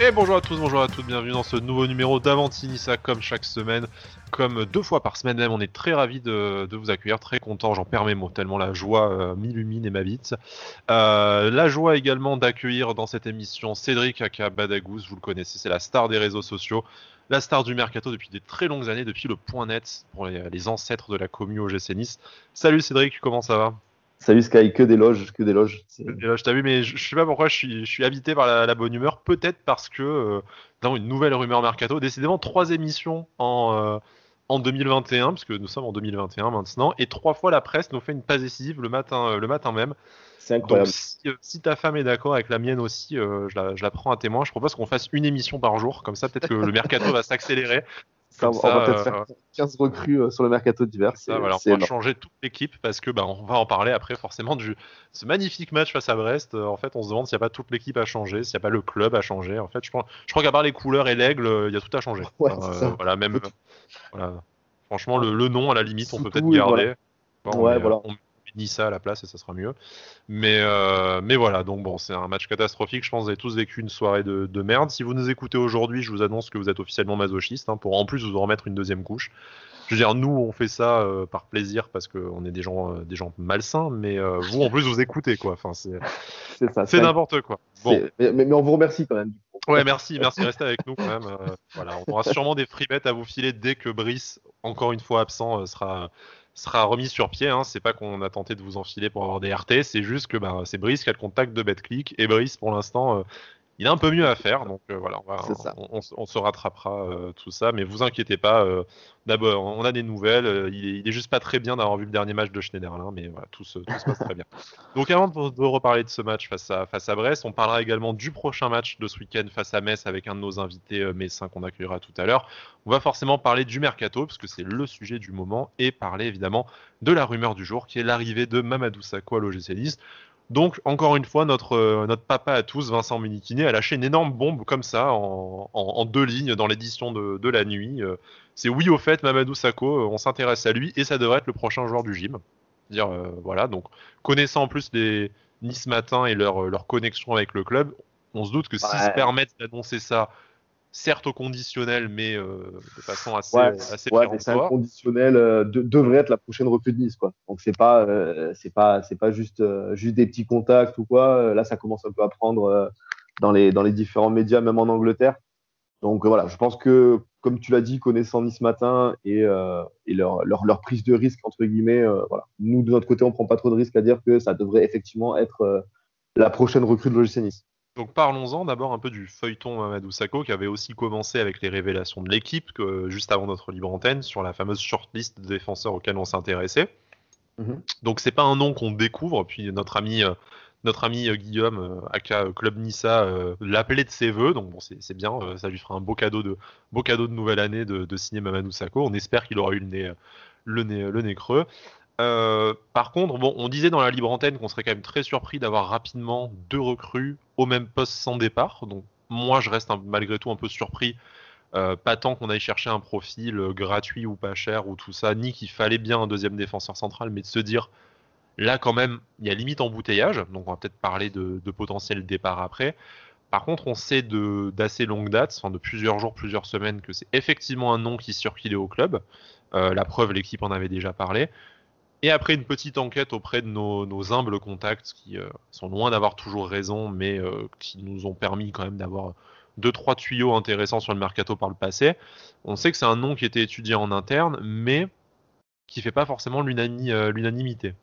Et bonjour à tous, bonjour à toutes, bienvenue dans ce nouveau numéro d'Avantinissa comme chaque semaine, comme deux fois par semaine même. On est très ravis de, vous accueillir, très content, j'en perds mes mots, tellement la joie euh, m'illumine et m'habite. Euh, la joie également d'accueillir dans cette émission Cédric Aka Badagous, vous le connaissez, c'est la star des réseaux sociaux, la star du mercato depuis des très longues années, depuis le point net pour les, ancêtres de la commu au GC Nice. Salut Cédric, comment ça va? Salut Sky, que des loges, que des loges. Que t'as vu, mais je, sais pas pourquoi je suis, je suis habité par la, bonne humeur. Peut-être parce que euh, dans une nouvelle rumeur mercato, décidément trois émissions en, euh, en 2021, puisque nous sommes en 2021 maintenant, et trois fois la presse nous fait une passe décisive le matin, euh, le matin même. C'est incroyable. Donc, si, ta femme est d'accord avec la mienne aussi, je la, je, la, prends à témoin. Je propose qu'on fasse une émission par jour, comme ça peut-être que le mercato va s'accélérer on va peut-être faire 15 euh, recrues euh, sur le mercato d'hiver. on va changer toute l'équipe parce que bah, on va en parler après forcément du ce magnifique match face à Brest. Euh, en fait, on se demande s'il n'y a pas toute l'équipe à changer, s'il n'y a pas le club à changer. En fait, je, crois, je crois qu'à part les couleurs et l'aigle, il y a tout à changer. voilà, même. Franchement, le, nom à la limite, on peut peut-être garder. ouais, voilà ni ça à la place et ça sera mieux. Mais, euh, mais voilà, donc bon, c'est un match catastrophique. Je pense que vous avez tous vécu une soirée de, merde. Si vous nous écoutez aujourd'hui, je vous annonce que vous êtes officiellement masochiste hein, pour en plus vous en remettre une deuxième couche. Je veux dire, nous, on fait ça euh, par plaisir parce qu'on est des gens, euh, des gens malsains, mais vous, en plus, vous écoutez, quoi. Enfin, c'est, c'est n'importe quoi. Bon. Mais, mais, on vous remercie quand même. Ouais, merci, merci, restez avec nous quand même. voilà, on aura sûrement des free à vous filer dès que Brice, encore une fois absent, sera, sera remis sur pied. Hein. C'est pas qu'on a tenté de vous enfiler pour avoir des RT, c'est juste que bah, c'est Brice qui a le contact de BetClick et Brice pour l'instant. Euh, il a un peu mieux à faire, donc euh, voilà, on, on, se rattrapera euh, tout ça, mais vous inquiétez pas. D'abord, on a des nouvelles. il, est, juste pas très bien d'avoir vu le dernier match de Schneiderlin, mais voilà, tout se, tout se passe très bien. Donc avant de, reparler de ce match face à, face à Brest, on parlera également du prochain match de ce week-end face à Metz avec un de nos invités messins qu'on accueillera tout à l'heure. On va forcément parler du mercato, parce que c'est le sujet du moment, et parler évidemment de la rumeur du jour, qui est l'arrivée de Mamadou Sakho à l'OGC Nice. Donc, encore une fois, notre, euh, notre papa à tous, Vincent Munichini, a lâché une énorme bombe comme ça, en, deux lignes, dans l'édition de, la nuit. Euh, c'est oui, au fait, Mamadou Sakho, euh, on s'intéresse à lui, et ça devrait être le prochain joueur du gym. Dire, voilà, donc, connaissant en plus les Nice Matin et leur, leur connexion avec le club, on se doute que s'ils se permettent d'annoncer ça certes au conditionnel, mais euh, de façon assez, ouais, assez ouais, c'est un conditionnel euh, devrait être la prochaine recrue de Nice, quoi. Donc c'est pas, euh, c'est pas, c'est pas juste, juste des petits contacts ou quoi. Là, ça commence un peu à prendre dans les, dans les différents médias, même en Angleterre. Donc voilà, je pense que, comme tu l'as dit, connaissant Nice matin et, et leur, leur, leur, prise de risque entre guillemets, voilà. Nous de notre côté, on prend pas trop de risques à dire que ça devrait effectivement être la prochaine recrue de l'OGC Nice. Donc parlons-en d'abord un peu du feuilleton Mamadou Sakho qui avait aussi commencé avec les révélations de l'équipe juste avant notre libre antenne sur la fameuse shortlist de défenseurs auxquels on s'intéressait. Mhm. Donc c'est pas un nom qu'on découvre, puis notre ami euh, notre ami euh, Guillaume, euh, aka Club Nissa, l'appelait de ses voeux, donc bon, c'est bien, ça lui fera un beau cadeau de, beau cadeau de nouvelle année de, de signer Mamadou Sakho. On espère qu'il aura eu le nez, le nez, le nez creux. Euh, par contre, on disait dans la libre antenne qu'on serait quand même très surpris d'avoir rapidement deux recrues au même poste sans départ. Donc moi, je reste malgré tout un peu surpris. Euh, pas tant qu'on aille chercher un profil euh, gratuit ou pas cher ou tout ça, ni qu'il fallait bien un deuxième défenseur central, mais de se dire là quand même, il y a limite embouteillage. Donc on va peut-être parler de, de, potentiel départ après. Par contre, on sait d'assez longue date, enfin de plusieurs jours, plusieurs semaines, que c'est effectivement un nom qui circulait au club. la preuve, l'équipe en avait déjà parlé. Et après une petite enquête auprès de nos, humbles contacts qui euh, sont loin d'avoir toujours raison, mais euh, qui nous ont permis quand même d'avoir deux trois tuyaux intéressants sur le mercato par le passé. On sait que c'est un nom qui était étudié en interne, mais qui fait pas forcément euh, l'unanimité.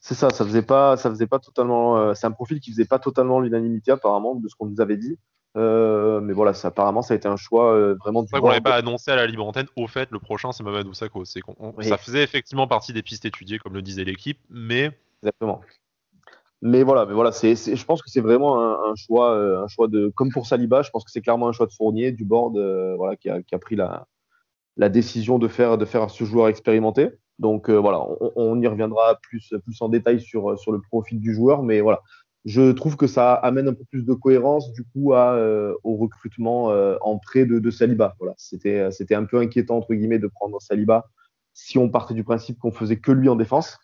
C'est ça, ça faisait pas, ça faisait pas totalement. c'est un profil qui faisait pas totalement l'unanimité apparemment de ce qu'on nous avait dit. Euh, mais voilà, ça, apparemment, ça a été un choix euh, vraiment du. qu'on n'avait pas annoncé à la libre antenne. Au fait, le prochain, c'est Mamadou Sakho. C'est Ça faisait effectivement partie des pistes étudiées, comme le disait l'équipe, mais. Exactement. Mais voilà, mais voilà, c'est, je pense que c'est vraiment un, choix, euh, un choix de, comme pour Saliba, je pense que c'est clairement un choix de Fournier, du board, voilà, qui a, qui a, pris la, la décision de faire, de faire ce joueur expérimenté. Donc voilà, on, on, y reviendra plus, plus en détail sur, sur le profil du joueur, mais voilà, je trouve que ça amène un peu plus de cohérence du coup à, euh, au recrutement euh, en prêt de, de Saliba. Voilà, c'était c'était un peu inquiétant entre guillemets de prendre Saliba si on partait du principe qu'on faisait que lui en défense.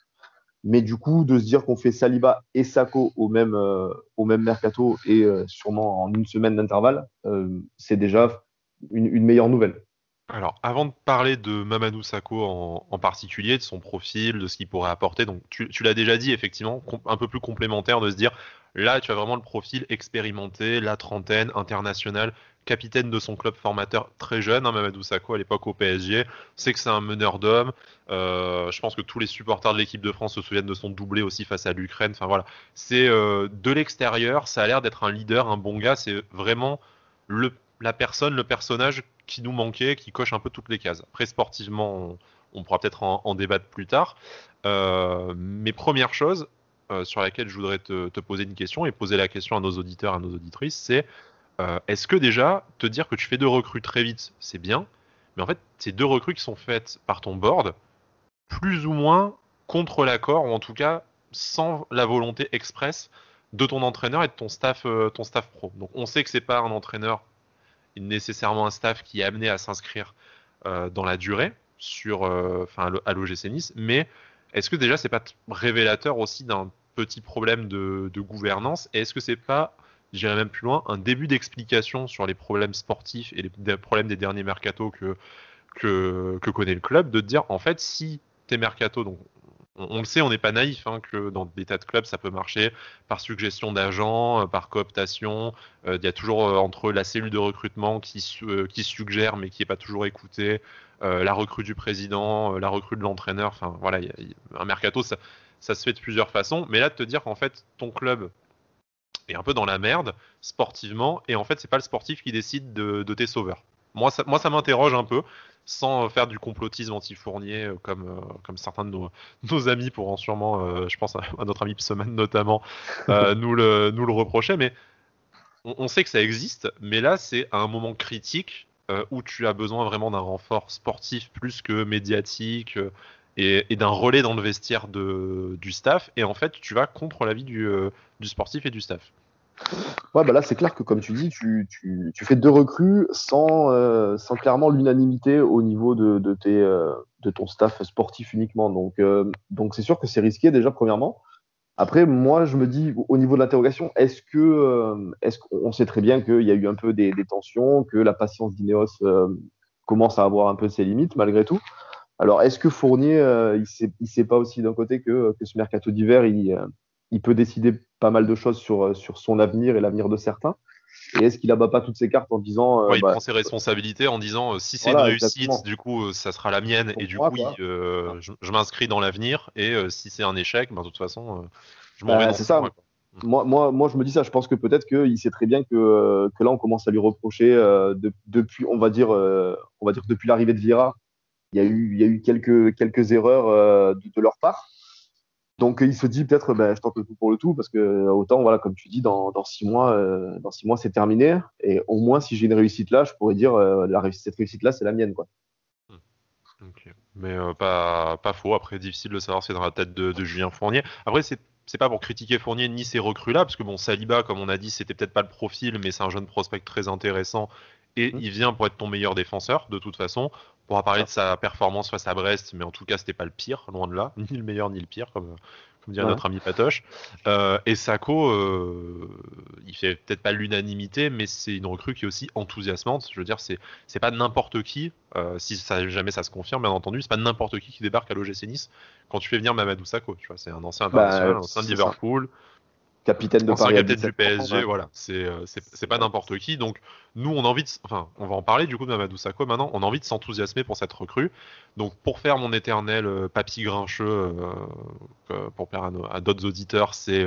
Mais du coup, de se dire qu'on fait Saliba et Sako au même, au même mercato et sûrement en une semaine d'intervalle, c'est déjà une, meilleure nouvelle. Alors, avant de parler de Mamadou Sakho en, particulier, de son profil, de ce qu'il pourrait apporter, donc tu, l'as déjà dit, effectivement, un peu plus complémentaire de se dire, là, tu as vraiment le profil expérimenté, la trentaine, international, capitaine de son club formateur très jeune, hein, Mamadou Sakho à l'époque au PSG, c'est que c'est un meneur d'hommes. Euh, je pense que tous les supporters de l'équipe de France se souviennent de son doublé aussi face à l'Ukraine. Enfin voilà, c'est euh, de l'extérieur, ça a l'air d'être un leader, un bon gars. C'est vraiment la personne, le personnage qui nous manquait, qui coche un peu toutes les cases. Après, sportivement, on, pourra peut-être en, débattre plus tard. Euh, mais première chose euh, sur laquelle je voudrais te, poser une question et poser la question à nos auditeurs, à nos auditrices, c'est euh, est-ce que déjà, te dire que tu fais deux recrues très vite, c'est bien, mais en fait, ces deux recrues qui sont faites par ton board, plus ou moins contre l'accord, ou en tout cas sans la volonté expresse de ton entraîneur et de ton staff, ton staff pro. Donc on sait que c'est pas un entraîneur nécessairement un staff qui est amené à s'inscrire euh, dans la durée sur, euh, à l'OGC Nice. Mais est-ce que déjà c'est pas révélateur aussi d'un petit problème de, gouvernance? Est-ce que c'est pas, j'irais même plus loin, un début d'explication sur les problèmes sportifs et les, problèmes des derniers mercato que, que, que connaît le club, de dire en fait si tes mercato, donc on, le sait, on n'est pas naïf hein, que dans des tas de clubs, ça peut marcher par suggestion d'agents, euh, par cooptation. Euh, il y a toujours euh, entre la cellule de recrutement qui, suggère mais qui n'est pas toujours écoutée, la recrue du président, la recrue de l'entraîneur. Enfin voilà, un mercato, ça, se fait de plusieurs façons. Mais là, de te dire qu'en fait, ton club est un peu dans la merde sportivement, et en fait, c'est pas le sportif qui décide de, tes sauveurs. Moi, moi, ça m'interroge un peu sans faire du complotisme anti-Fournier euh, comme, euh, comme certains de nos, nos amis pourront sûrement, euh, je pense à, notre ami Pseman notamment, nous, le, nous le reprocher. Mais on, sait que ça existe, mais là c'est à un moment critique où tu as besoin vraiment d'un renfort sportif plus que médiatique et, d'un relais dans le vestiaire de, du staff. Et en fait, tu vas contre l'avis du, du sportif et du staff. Ouais, bah là, c'est clair que, comme tu dis, tu, tu, fais deux recrues sans, euh, sans clairement l'unanimité au niveau de, euh, ton staff sportif uniquement. Donc, euh, donc c'est sûr que c'est risqué, déjà, premièrement. Après, moi, je me dis, au niveau de l'interrogation, est-ce que, est-ce qu'on sait très bien qu'il y a eu un peu des, tensions, que la patience d'Ineos commence à avoir un peu ses limites, malgré tout? Alors, est-ce que Fournier, il sait, il sait pas aussi d'un côté que, que ce mercato d'hiver, il il peut décider pas mal de choses sur, euh, sur son avenir et l'avenir de certains. Et est-ce qu'il abat pas toutes ses cartes en disant. Euh, il bah, prend ses responsabilités en disant euh, si c'est une réussite, du coup, ça sera la mienne et du coup, je, m'inscris dans l'avenir. Et si c'est un échec, ben, de toute façon, je m'en bah, vais C'est ça. Moi, moi, moi, je me dis ça. Je pense que peut-être qu'il sait très bien que, que là, on commence à lui reprocher depuis, on va dire, on va dire depuis l'arrivée de Vira, il y a eu, il y a eu quelques, quelques erreurs de, leur part. Donc il se dit peut-être, ben, je tente le tout pour le tout parce que autant, voilà, comme tu dis, dans, dans six mois, euh, dans six mois c'est terminé. Et au moins, si j'ai une réussite là, je pourrais dire, euh, la réussite, cette réussite là, c'est la mienne, quoi. Hmm. Mais euh, pas, pas faux. Après, difficile de savoir c'est dans la tête de, Julien Fournier. Après, c'est c'est pas pour critiquer Fournier ni ses recrues là, parce que bon, Saliba, comme on a dit, c'était peut-être pas le profil, mais c'est un jeune prospect très intéressant et mmh. il vient pour être ton meilleur défenseur de toute façon. On pourra parler de sa performance face à Brest, mais en tout cas c'était pas le pire, loin de là, ni le meilleur ni le pire, comme, comme dirait notre ami Patoche. Euh, et Sako, euh, il fait peut-être pas l'unanimité, mais c'est une recrue qui est aussi enthousiasmante. Je veux dire, c'est c'est pas n'importe qui, euh, si ça, jamais ça se confirme, bien entendu, c'est pas n'importe qui qui débarque à l'OGC Nice quand tu fais venir Mamadou Sako. Tu vois, c'est un ancien bah, international, un ancien de Liverpool capitaine de Paris. capitaine du PSG, voilà. Euh, c'est c'est pas n'importe qui. Donc nous, on a envie de, enfin, on va en parler du coup de Mamadou Sakho maintenant. On a envie de s'enthousiasmer pour cette recrue. Donc pour faire mon éternel euh, papy grincheux, euh, pour faire à, d'autres auditeurs, c'est,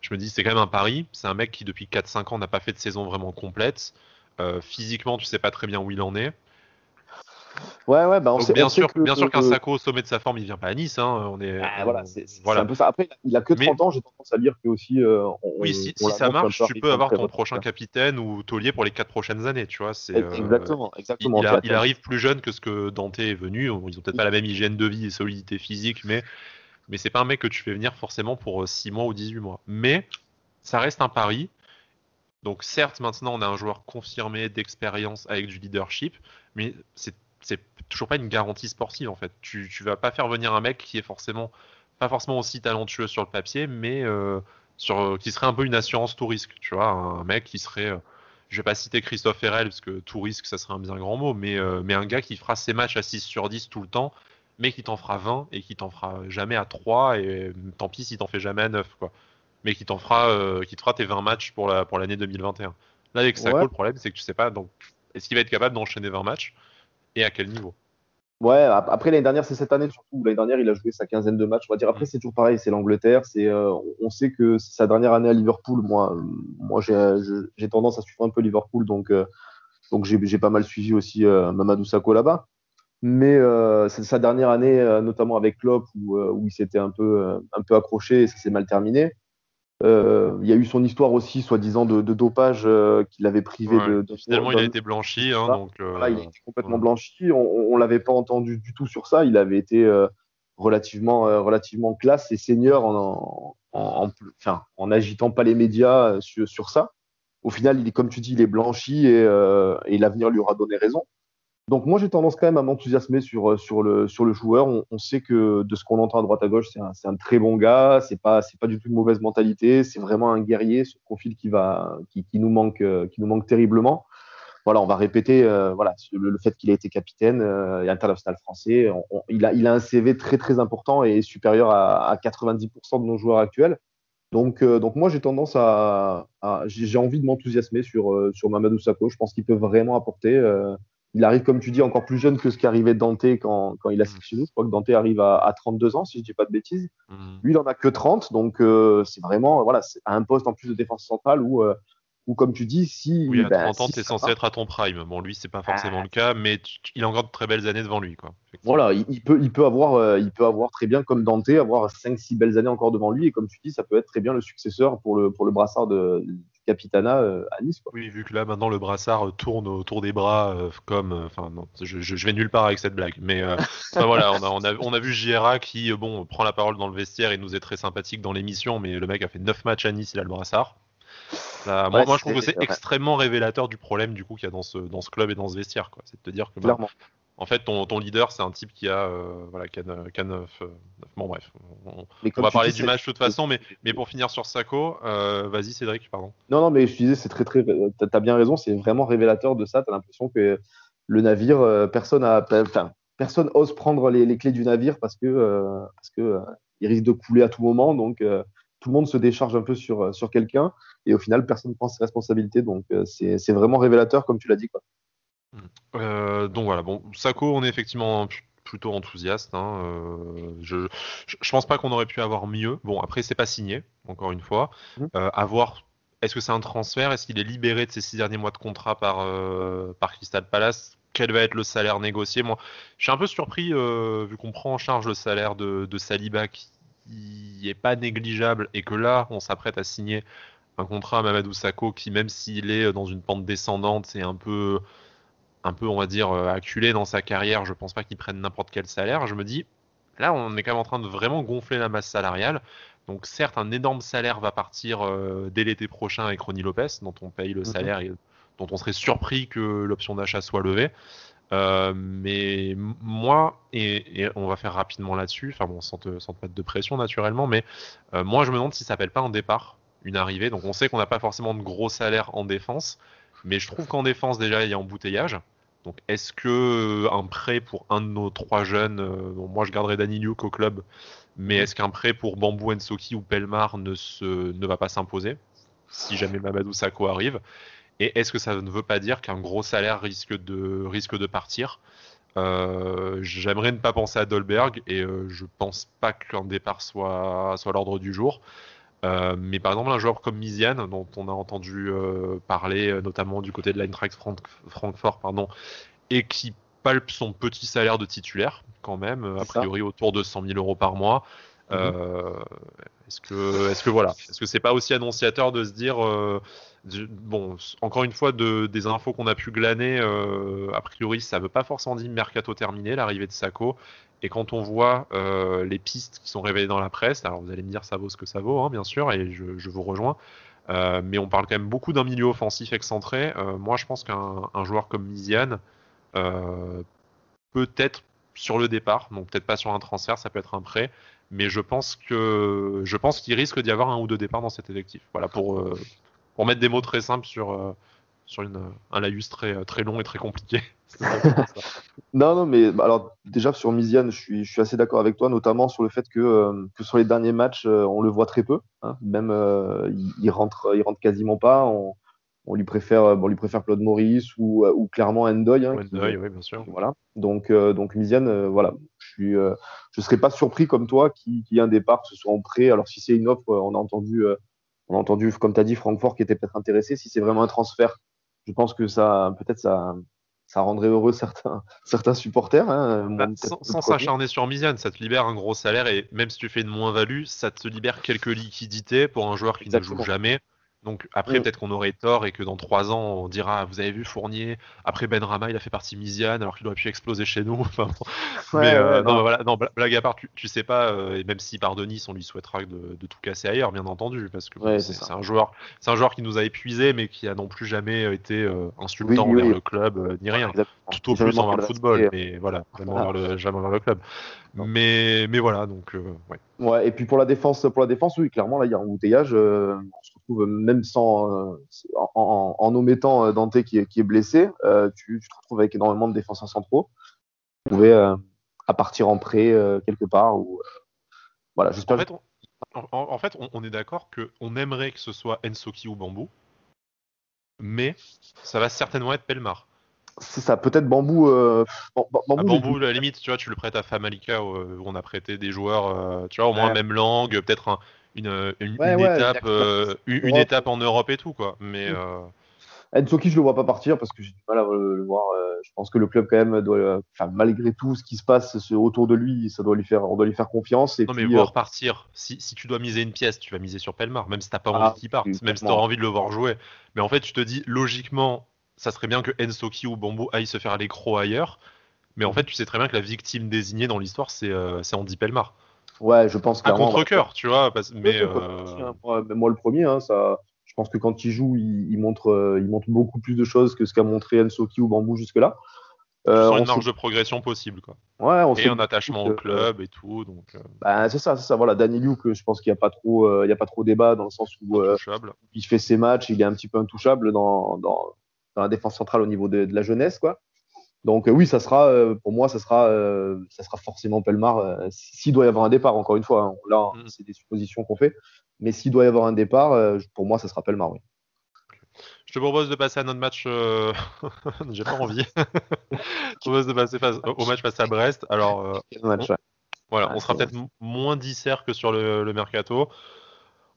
je me dis, c'est quand même un pari. C'est un mec qui depuis 4-5 ans n'a pas fait de saison vraiment complète. physiquement, tu sais pas très bien où il en est. Ouais, ouais, bah on sait, bien, sûr, bien sûr qu'un Sako au sommet de sa forme, il vient pas à Nice. Hein, on est, ah, voilà, c'est un peu ça. Après, il a que 30 ans, j'ai tendance à dire que aussi. Euh, oui, si, ça marche, tu peux avoir ton prochain capitaine ou taulier pour les 4 prochaines années, tu vois. Euh, exactement, exactement. Il, arrive plus jeune que ce que Dante est venu. Ils ont peut-être pas la même hygiène de vie et solidité physique, mais, mais c'est pas un mec que tu fais venir forcément pour 6 euh, mois ou 18 mois. Mais ça reste un pari. Donc certes, maintenant, on a un joueur confirmé d'expérience avec du leadership, mais c'est c'est toujours pas une garantie sportive en fait. Tu, tu vas pas faire venir un mec qui est forcément pas forcément aussi talentueux sur le papier, mais sur, qui serait un peu une assurance tout risque, tu vois, un mec qui serait je vais pas citer Christophe Herrel parce que tout risque ça serait un bien grand mot, mais, mais un gars qui fera ses matchs à 6 sur 10 tout le temps, mais qui t'en fera 20 et qui t'en fera jamais à 3 et tant pis si t'en fais jamais à 9 quoi mais qui t'en fera, euh, qui te fera tes 20 matchs pour la pour l'année 2021. Là avec Sako, le problème c'est que tu sais pas donc est-ce qu'il va être capable d'enchaîner 20 matchs? Et à quel niveau? Ouais, après l'année dernière, c'est cette année surtout. L'année dernière, il a joué sa quinzaine de matchs. On va dire après, c'est toujours pareil, c'est l'Angleterre. Euh, on sait que c'est sa dernière année à Liverpool. Moi, moi, j'ai tendance à suivre un peu Liverpool, donc euh, donc j'ai pas mal suivi aussi Mamadou Sakho là-bas. Mais c'est sa dernière année, notamment avec Klopp, où, où il s'était un peu un peu accroché et ça s'est mal terminé. Euh, il y a eu son histoire aussi, soi-disant, de, dopage euh, qui l'avait privé de, Finalement, il a été blanchi. Hein, donc, euh, il a été complètement blanchi. On, ne l'avait pas entendu du tout sur ça. Il avait été relativement, relativement classe et senior en, en, enfin, en, agitant pas les médias sur, sur, ça. Au final, il est, comme tu dis, il est blanchi et, et l'avenir lui aura donné raison. Donc moi j'ai tendance quand même à m'enthousiasmer sur, euh, sur, le, sur le joueur. On, sait que de ce qu'on entend à droite à gauche, c'est un, un, très bon gars, c'est pas c'est pas du tout une mauvaise mentalité, c'est vraiment un guerrier, ce profil qui va qui, nous manque euh, qui nous manque terriblement. Voilà, on va répéter euh, voilà le, fait qu'il a été capitaine euh, et international français. il a il a un CV très très important et supérieur à, à 90% de nos joueurs actuels. Donc, donc moi, j'ai tendance à, à j'ai envie de m'enthousiasmer sur, sur Mamadou Sakho. Je pense qu'il peut vraiment apporter il arrive, comme tu dis, encore plus jeune que ce qui arrivait Dante quand, quand il a signé chez nous. Je crois que Dante arrive à, 32 ans, si je dis pas de bêtises. Mm. Lui, il en a que 30, donc euh, c'est vraiment voilà, c'est un poste en plus de défense centrale où, euh, où comme tu dis, si. Oui, à 30 ben, ans, tu es censé être à ton prime. Bon, lui, c'est pas forcément le cas, mais il a encore de très belles années devant lui. Quoi, voilà, il, peut, il, peut avoir, euh, il peut avoir très bien, comme Dante, avoir 5-6 belles années encore devant lui. Et comme tu dis, ça peut être très bien le successeur pour le, pour le brassard de, Capitana euh, à Nice. Oui, vu que là maintenant le brassard tourne autour des bras euh, comme, euh, enfin non, je, vais nulle part avec cette blague, mais voilà, on a, on, a, on a vu JRA qui bon prend la parole dans le vestiaire et nous est très sympathique dans l'émission, mais le mec a fait 9 matchs à Nice, il a le brassard. moi, je trouve que c'est extrêmement révélateur du problème du coup qu'il y a dans ce, dans ce club et dans ce vestiaire. C'est de te dire que bah, en fait, ton, ton leader, c'est un type qui a, euh, voilà, qui a, 9, euh, Bon, bref. On, va parler du match de toute façon, mais, mais pour finir sur Sako, euh, vas-y, Cédric, pardon. Non, non, mais je disais, c'est très, très. T'as bien raison, c'est vraiment révélateur de ça. T'as l'impression que le navire, personne a. Enfin, personne ose prendre les, les, clés du navire parce que, parce que il risque de couler à tout moment. Donc, tout le monde se décharge un peu sur, sur quelqu'un et au final, personne ne prend ses responsabilités. Donc, c'est vraiment révélateur, comme tu l'as dit. Quoi. Euh, donc voilà, bon, Sako, on est effectivement plutôt enthousiaste. Hein, euh, je, je, pense pas qu'on aurait pu avoir mieux. Bon, après, c'est pas signé, encore une fois. Mmh. Euh, est-ce que c'est un transfert? Est-ce qu'il est libéré de ses six derniers mois de contrat par, par Crystal Palace? Quel va être le salaire négocié? Moi, je suis un peu surpris, vu qu'on prend en charge le salaire de, de Saliba qui est pas négligeable et que là, on s'apprête à signer un contrat à Mamadou Sakho qui, même s'il est dans une pente descendante, c'est un peu un peu, on va dire, euh, acculé dans sa carrière, je pense pas qu'il prenne n'importe quel salaire. Je me dis, là, on est quand même en train de vraiment gonfler la masse salariale. Donc, certes, un énorme salaire va partir euh, dès l'été prochain avec Ronnie Lopez, dont on paye le mhm. salaire et dont on serait surpris que l'option d'achat soit levée. Euh, mais moi, et, on va faire rapidement là-dessus, enfin bon, sans te, sans te, mettre de pression naturellement, mais moi je me demande si ça s'appelle pas un départ, une arrivée. Donc on sait qu'on n'a pas forcément de gros salaire en défense, mais je trouve qu'en défense déjà il y a embouteillage. Donc, est-ce que euh, un prêt pour un de nos trois jeunes, euh, moi je garderai Danny Luke au club, mais est-ce qu'un prêt pour Bambou Nsoki ou Pelmar ne, se, ne va pas s'imposer si jamais Mamadou Sakho arrive? Et est-ce que ça ne veut pas dire qu'un gros salaire risque de, risque de partir? Euh, J'aimerais ne pas penser à Dolberg et je pense pas qu'un départ soit, soit l'ordre du jour. Euh, mais par exemple, un joueur comme Mizian, dont on a entendu euh, parler euh, notamment du côté de l'Eintracht Francfort, pardon, et qui palpe son petit salaire de titulaire, quand même, a priori autour de 100 000 euros par mois. Mhm. est-ce que, est-ce que voilà, est-ce que c'est pas aussi annonciateur de se dire, bon, encore une fois, de, des infos qu'on a pu glaner, a priori, ça veut pas forcément dire mercato terminé, l'arrivée de Sako, et quand on voit euh, les pistes qui sont révélées dans la presse, alors vous allez me dire ça vaut ce que ça vaut, hein, bien sûr, et je, vous rejoins. Euh, mais on parle quand même beaucoup d'un milieu offensif excentré. Euh, moi, je pense qu'un joueur comme Miziane peut être sur le départ, donc peut-être pas sur un transfert, ça peut être un prêt, mais je pense que je pense qu'il risque d'y avoir un ou deux départs dans cet effectif. Voilà pour pour mettre des mots très simples sur sur une, un laïus très très long et très compliqué. non non mais bah, alors déjà sur Miziane, je suis je suis assez d'accord avec toi, notamment sur le fait que euh, que sur les derniers matchs, on le voit très peu, hein. même il, il, rentre il rentre quasiment pas. On, on lui préfère, euh, bon, lui préfère Claude Maurice ou, euh, ou clairement Endoy. Hein, Endoy, oui, bien sûr. Voilà. Donc, euh, donc Miziane, voilà, je suis, je serais pas surpris comme toi qu'il y ait un départ, que ce soit en prêt. Alors si c'est une offre, on a entendu, on a entendu, comme tu as dit, Francfort qui était peut-être intéressé. Si c'est vraiment un transfert, je pense que ça, peut-être ça, ça rendrait heureux certains, certains supporters. Hein, bah, sans s'acharner sur Miziane, ça te libère un gros salaire et même si tu fais une moins-value, ça te libère quelques liquidités pour un joueur qui ne joue jamais. Donc après, mm. peut-être qu'on aurait tort et que dans trois ans, on dira, vous avez vu Fournier, après Ben Rama, il a fait partie Misiane, alors qu'il aurait pu exploser chez nous. enfin, mais euh, non, voilà, non, blague à part, tu, sais pas, euh, et même si par Denis, on lui souhaitera de, tout casser ailleurs, bien entendu, parce que c'est un joueur, c'est un joueur qui nous a épuisé, mais qui a non plus jamais été euh, insultant envers le club ni rien. Tout au plus envers le football, mais voilà, jamais envers le, jamais envers le club. Mais, mais voilà, donc ouais. Ouais, et puis pour la défense, pour la défense, oui, clairement, là, il y a un embouteillage. on se retrouve même sans, en, en, omettant Dante qui est, qui est blessé, tu, tu, te retrouves avec énormément de défenseurs centraux. Tu pouvais à partir en prêt quelque part. Ou, voilà, j'espère. En fait, on, en, fait, on, est d'accord qu'on aimerait que ce soit Ensoki ou Bambou, mais ça va certainement être Pelmar. C'est ça, peut-être bambou. Euh, bambou, ah, bambou la limite, tu vois, tu le prêtes à Famalika où on a prêté des joueurs, euh, tu vois, au moins même langue, peut-être une, une, étape, euh, une, étape en Europe et tout, quoi. Mais. Mm. Ensoki, je le vois pas partir parce que j'ai du mal à le, voir. je pense que le club, quand même, doit, enfin, malgré tout ce qui se passe autour de lui, ça doit lui faire, on doit lui faire confiance. Et non, mais voir partir. Si, si, tu dois miser une pièce, tu vas miser sur Pelmar, même si t'as pas ah, envie qu'il parte, même si tu as envie de le voir jouer. Mais en fait, tu te dis, logiquement, ça serait bien que Ensoki ou Bambou aillent se faire l'écro ailleurs. Mais en fait, tu sais très bien que la victime désignée dans l'histoire, c'est euh, Andy Pelmar. Ouais, je pense À contre-coeur, tu vois. mais, euh, hein. moi, le premier, hein, ça, je pense que quand il joue, il, montre, euh, il montre beaucoup plus de choses que ce qu'a montré Ensoki ou Bambou jusque-là. Euh, une marge de progression possible, quoi. Ouais, on et un attachement au club et tout, donc. Bah, c'est ça, c'est ça. Voilà, Danny Luke, je pense qu'il n'y a pas trop, il y a pas trop débat dans le sens où il fait ses matchs, il est un petit peu intouchable dans, dans, dans la défense centrale au niveau de, la jeunesse, quoi. Donc euh, oui, ça sera, euh, pour moi, ça sera, euh, ça sera forcément Pelmar. s'il doit y avoir un départ, encore une fois, hein, là, mm. c'est des suppositions qu'on fait, mais s'il doit y avoir un départ, pour moi, ça sera Pelmar, oui. Je te propose de passer à notre match. J'ai pas envie. Je te propose de passer au match face à Brest. Alors, voilà, on sera peut-être moins dissert que sur le, mercato.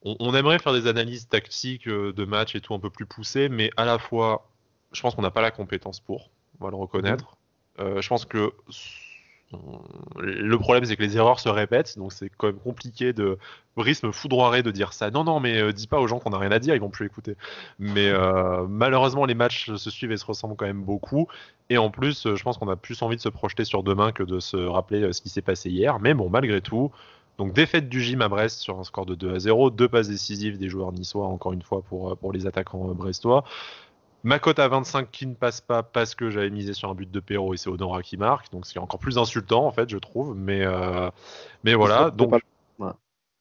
On, on, aimerait faire des analyses tactiques de match et tout un peu plus poussées, mais à la fois je pense qu'on n'a pas la compétence pour, on va le reconnaître. Mhm. Euh, je pense que le problème, c'est que les erreurs se répètent, donc c'est quand même compliqué de. Brice me foudroierait de dire ça. Non, non, mais euh, dis pas aux gens qu'on n'a rien à dire, ils vont plus écouter. Mais euh, malheureusement, les matchs se suivent et se ressemblent quand même beaucoup. Et en plus, je pense qu'on a plus envie de se projeter sur demain que de se rappeler ce qui s'est passé hier. Mais bon, malgré tout, donc défaite du gym à Brest sur un score de 2 à 0, deux passes décisives des joueurs niçois, encore une fois, pour, pour les attaquants brestois. Ma cote à 25 qui ne passe pas parce que j'avais misé sur un but de Perrault et c'est Odora qui marque, donc c'est encore plus insultant en fait, je trouve. Mais, euh, mais voilà, donc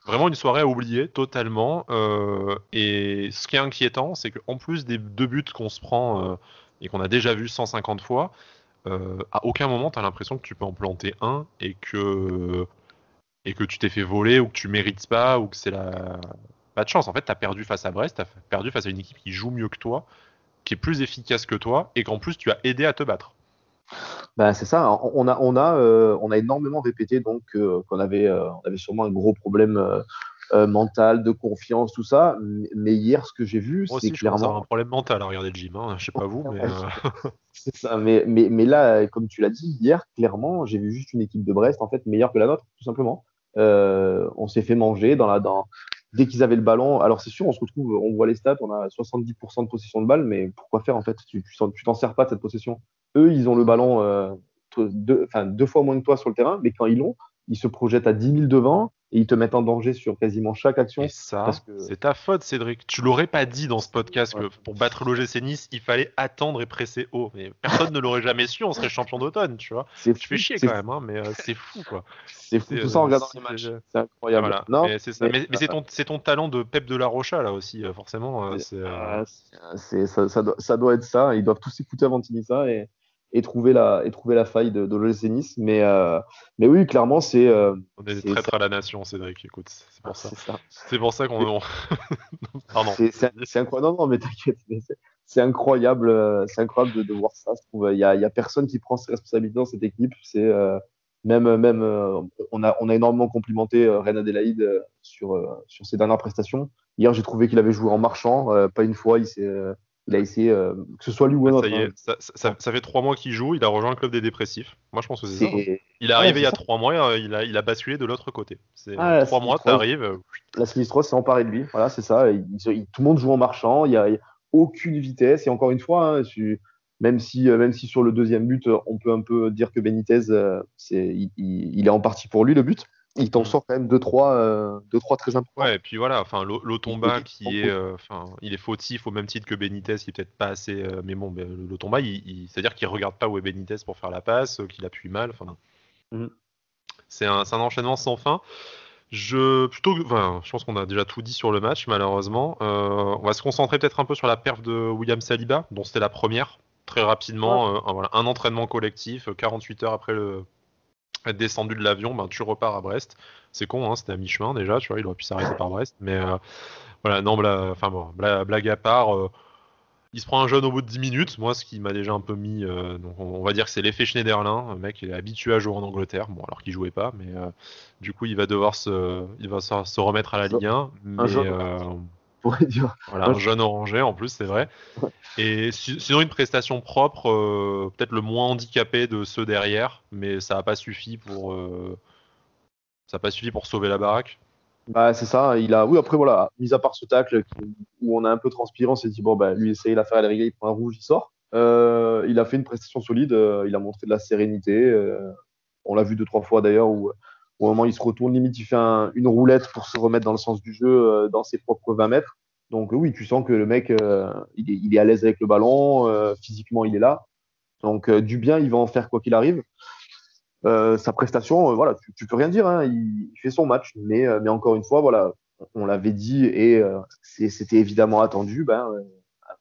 vraiment une soirée à oublier totalement. Euh, et ce qui est inquiétant, c'est qu'en plus des deux buts qu'on se prend euh, et qu'on a déjà vu 150 fois, à aucun moment tu as l'impression que tu peux en planter un et que, et que tu t'es fait voler ou que tu mérites pas ou que c'est la. Pas de chance, en fait, tu as perdu face à Brest, tu as perdu face à une équipe qui joue mieux que toi qui est plus efficace que toi et qu'en plus tu as aidé à te battre. Ben, c'est ça. On a, on, a, euh, on a énormément répété donc euh, qu'on avait, euh, on avait sûrement un gros problème mental, de confiance, tout ça. Mais hier, ce que j'ai vu, c'est clairement un problème mental à regarder le gym. Hein. Je sais pas vous, mais c'est ça. Mais, mais, mais, là, comme tu l'as dit hier, clairement, j'ai vu juste une équipe de Brest en fait meilleure que la nôtre, tout simplement. on s'est fait manger dans la, dans, dès qu'ils avaient le ballon. Alors c'est sûr, on se retrouve, on voit les stats, on a 70% de possession de balle, mais pourquoi faire en fait? Tu t'en sers pas de cette possession. Eux, ils ont le ballon euh, deux, deux, fois moins que toi sur le terrain, mais quand ils l'ont, ils se projettent à 10 000 devant. Et ils te mettent en danger sur quasiment chaque action. Et ça, c'est ta faute, Cédric. Tu l'aurais pas dit dans ce podcast que pour battre l'OGC Nice, il fallait attendre et presser haut. Mais personne ne l'aurait jamais su, on serait champion d'automne, tu vois. Tu fais chier quand même, hein, mais euh, c'est fou, quoi. C'est fou, tout ça en regardant les matchs. C'est incroyable. Non, mais c'est ton, ton, talent de Pep de la Rocha, là aussi, euh, forcément. Euh, ça, ça, doit, ça, doit, être ça. Ils doivent tous écouter avant de finir ça. Et et trouver la, et trouver la faille de, de l'OGC Nice. Mais, euh, mais oui, clairement, c'est. Euh, on est, des traîtres à la nation, Cédric, écoute, c'est pour ça. C'est pour ça qu'on. Pardon. C'est incroyable. Non, non, mais t'inquiète. C'est incroyable, euh, c'est incroyable de, voir ça. Il n'y a, y a personne qui prend ses responsabilités dans cette équipe. C'est euh, même, même on, a, on a énormément complimenté Ren Adelaide sur, sur ses dernières prestations. Hier, j'ai trouvé qu'il avait joué en marchant. pas une fois, il s'est il a essayé, euh, que ce soit lui ou un autre. Ça, ça, fait trois mois qu'il joue, il a rejoint le club des dépressifs. Moi, je pense que c'est ça. Hein. Il est arrivé il y a trois mois, euh, il a, il a basculé de l'autre côté. C'est ah, trois mois, t'arrives. Euh, la Sinistros s'est emparée de lui. Voilà, c'est ça. tout le monde joue en marchant. Il n'y a, aucune vitesse. Et encore une fois, hein, même, si, même si sur le deuxième but, on peut un peu dire que Benitez, il, il, est en partie pour lui le but il t'en mm. sort quand même 2-3 euh, deux, trois très importants. Ouais, et puis voilà, enfin Lotomba qui est, euh, enfin, il est fautif au même titre que Benitez, qui est peut-être pas assez, euh, mais bon, ben, Lotomba, il, c'est-à-dire qu'il regarde pas où est Benitez pour faire la passe, qu'il appuie mal, enfin, mm. c'est un, un, enchaînement sans fin. Je plutôt, enfin, je pense qu'on a déjà tout dit sur le match, malheureusement. on va se concentrer peut-être un peu sur la perf de William Saliba, dont c'était la première, très rapidement, voilà, un entraînement collectif, 48 heures après le être descendu de l'avion, ben, tu repars à Brest. C'est con, hein, c'était à mi-chemin déjà, tu vois, il aurait pu s'arrêter par Brest. Mais euh, voilà, non, blague, à part, euh, il se prend un jeune au bout de 10 minutes. Moi, ce qui m'a déjà un peu mis, euh, donc on, va dire que c'est l'effet Schneiderlin. Le mec est habitué à jouer en Angleterre, bon, alors qu'il jouait pas, mais du coup, il va devoir se, il va se, remettre à la Ligue 1. Mais, voilà, un jeune orangé en plus, c'est vrai. Et sinon, une prestation propre, euh, peut-être le moins handicapé de ceux derrière, mais ça n'a pas suffi pour, euh, ça pas suffi pour sauver la baraque. Bah, c'est ça. Il a, oui, après voilà, mis à part ce tacle où on a un peu transpiré, on s'est dit bon, bah, lui essaye l'affaire à la rigueur, il prend un rouge, il sort. Euh, il a fait une prestation solide, il a montré de la sérénité. on l'a vu deux trois fois d'ailleurs où au moment où il se retourne, limite, il fait une roulette pour se remettre dans le sens du jeu euh, dans ses propres 20 mètres. Donc oui, tu sens que le mec, euh, il, est, à l'aise avec le ballon, euh, physiquement, il est là. Donc du bien, il va en faire quoi qu'il arrive. sa prestation, voilà, tu, tu, peux rien dire. Hein, il, fait son match, mais, mais encore une fois, voilà, on l'avait dit et c'était évidemment attendu. Ben,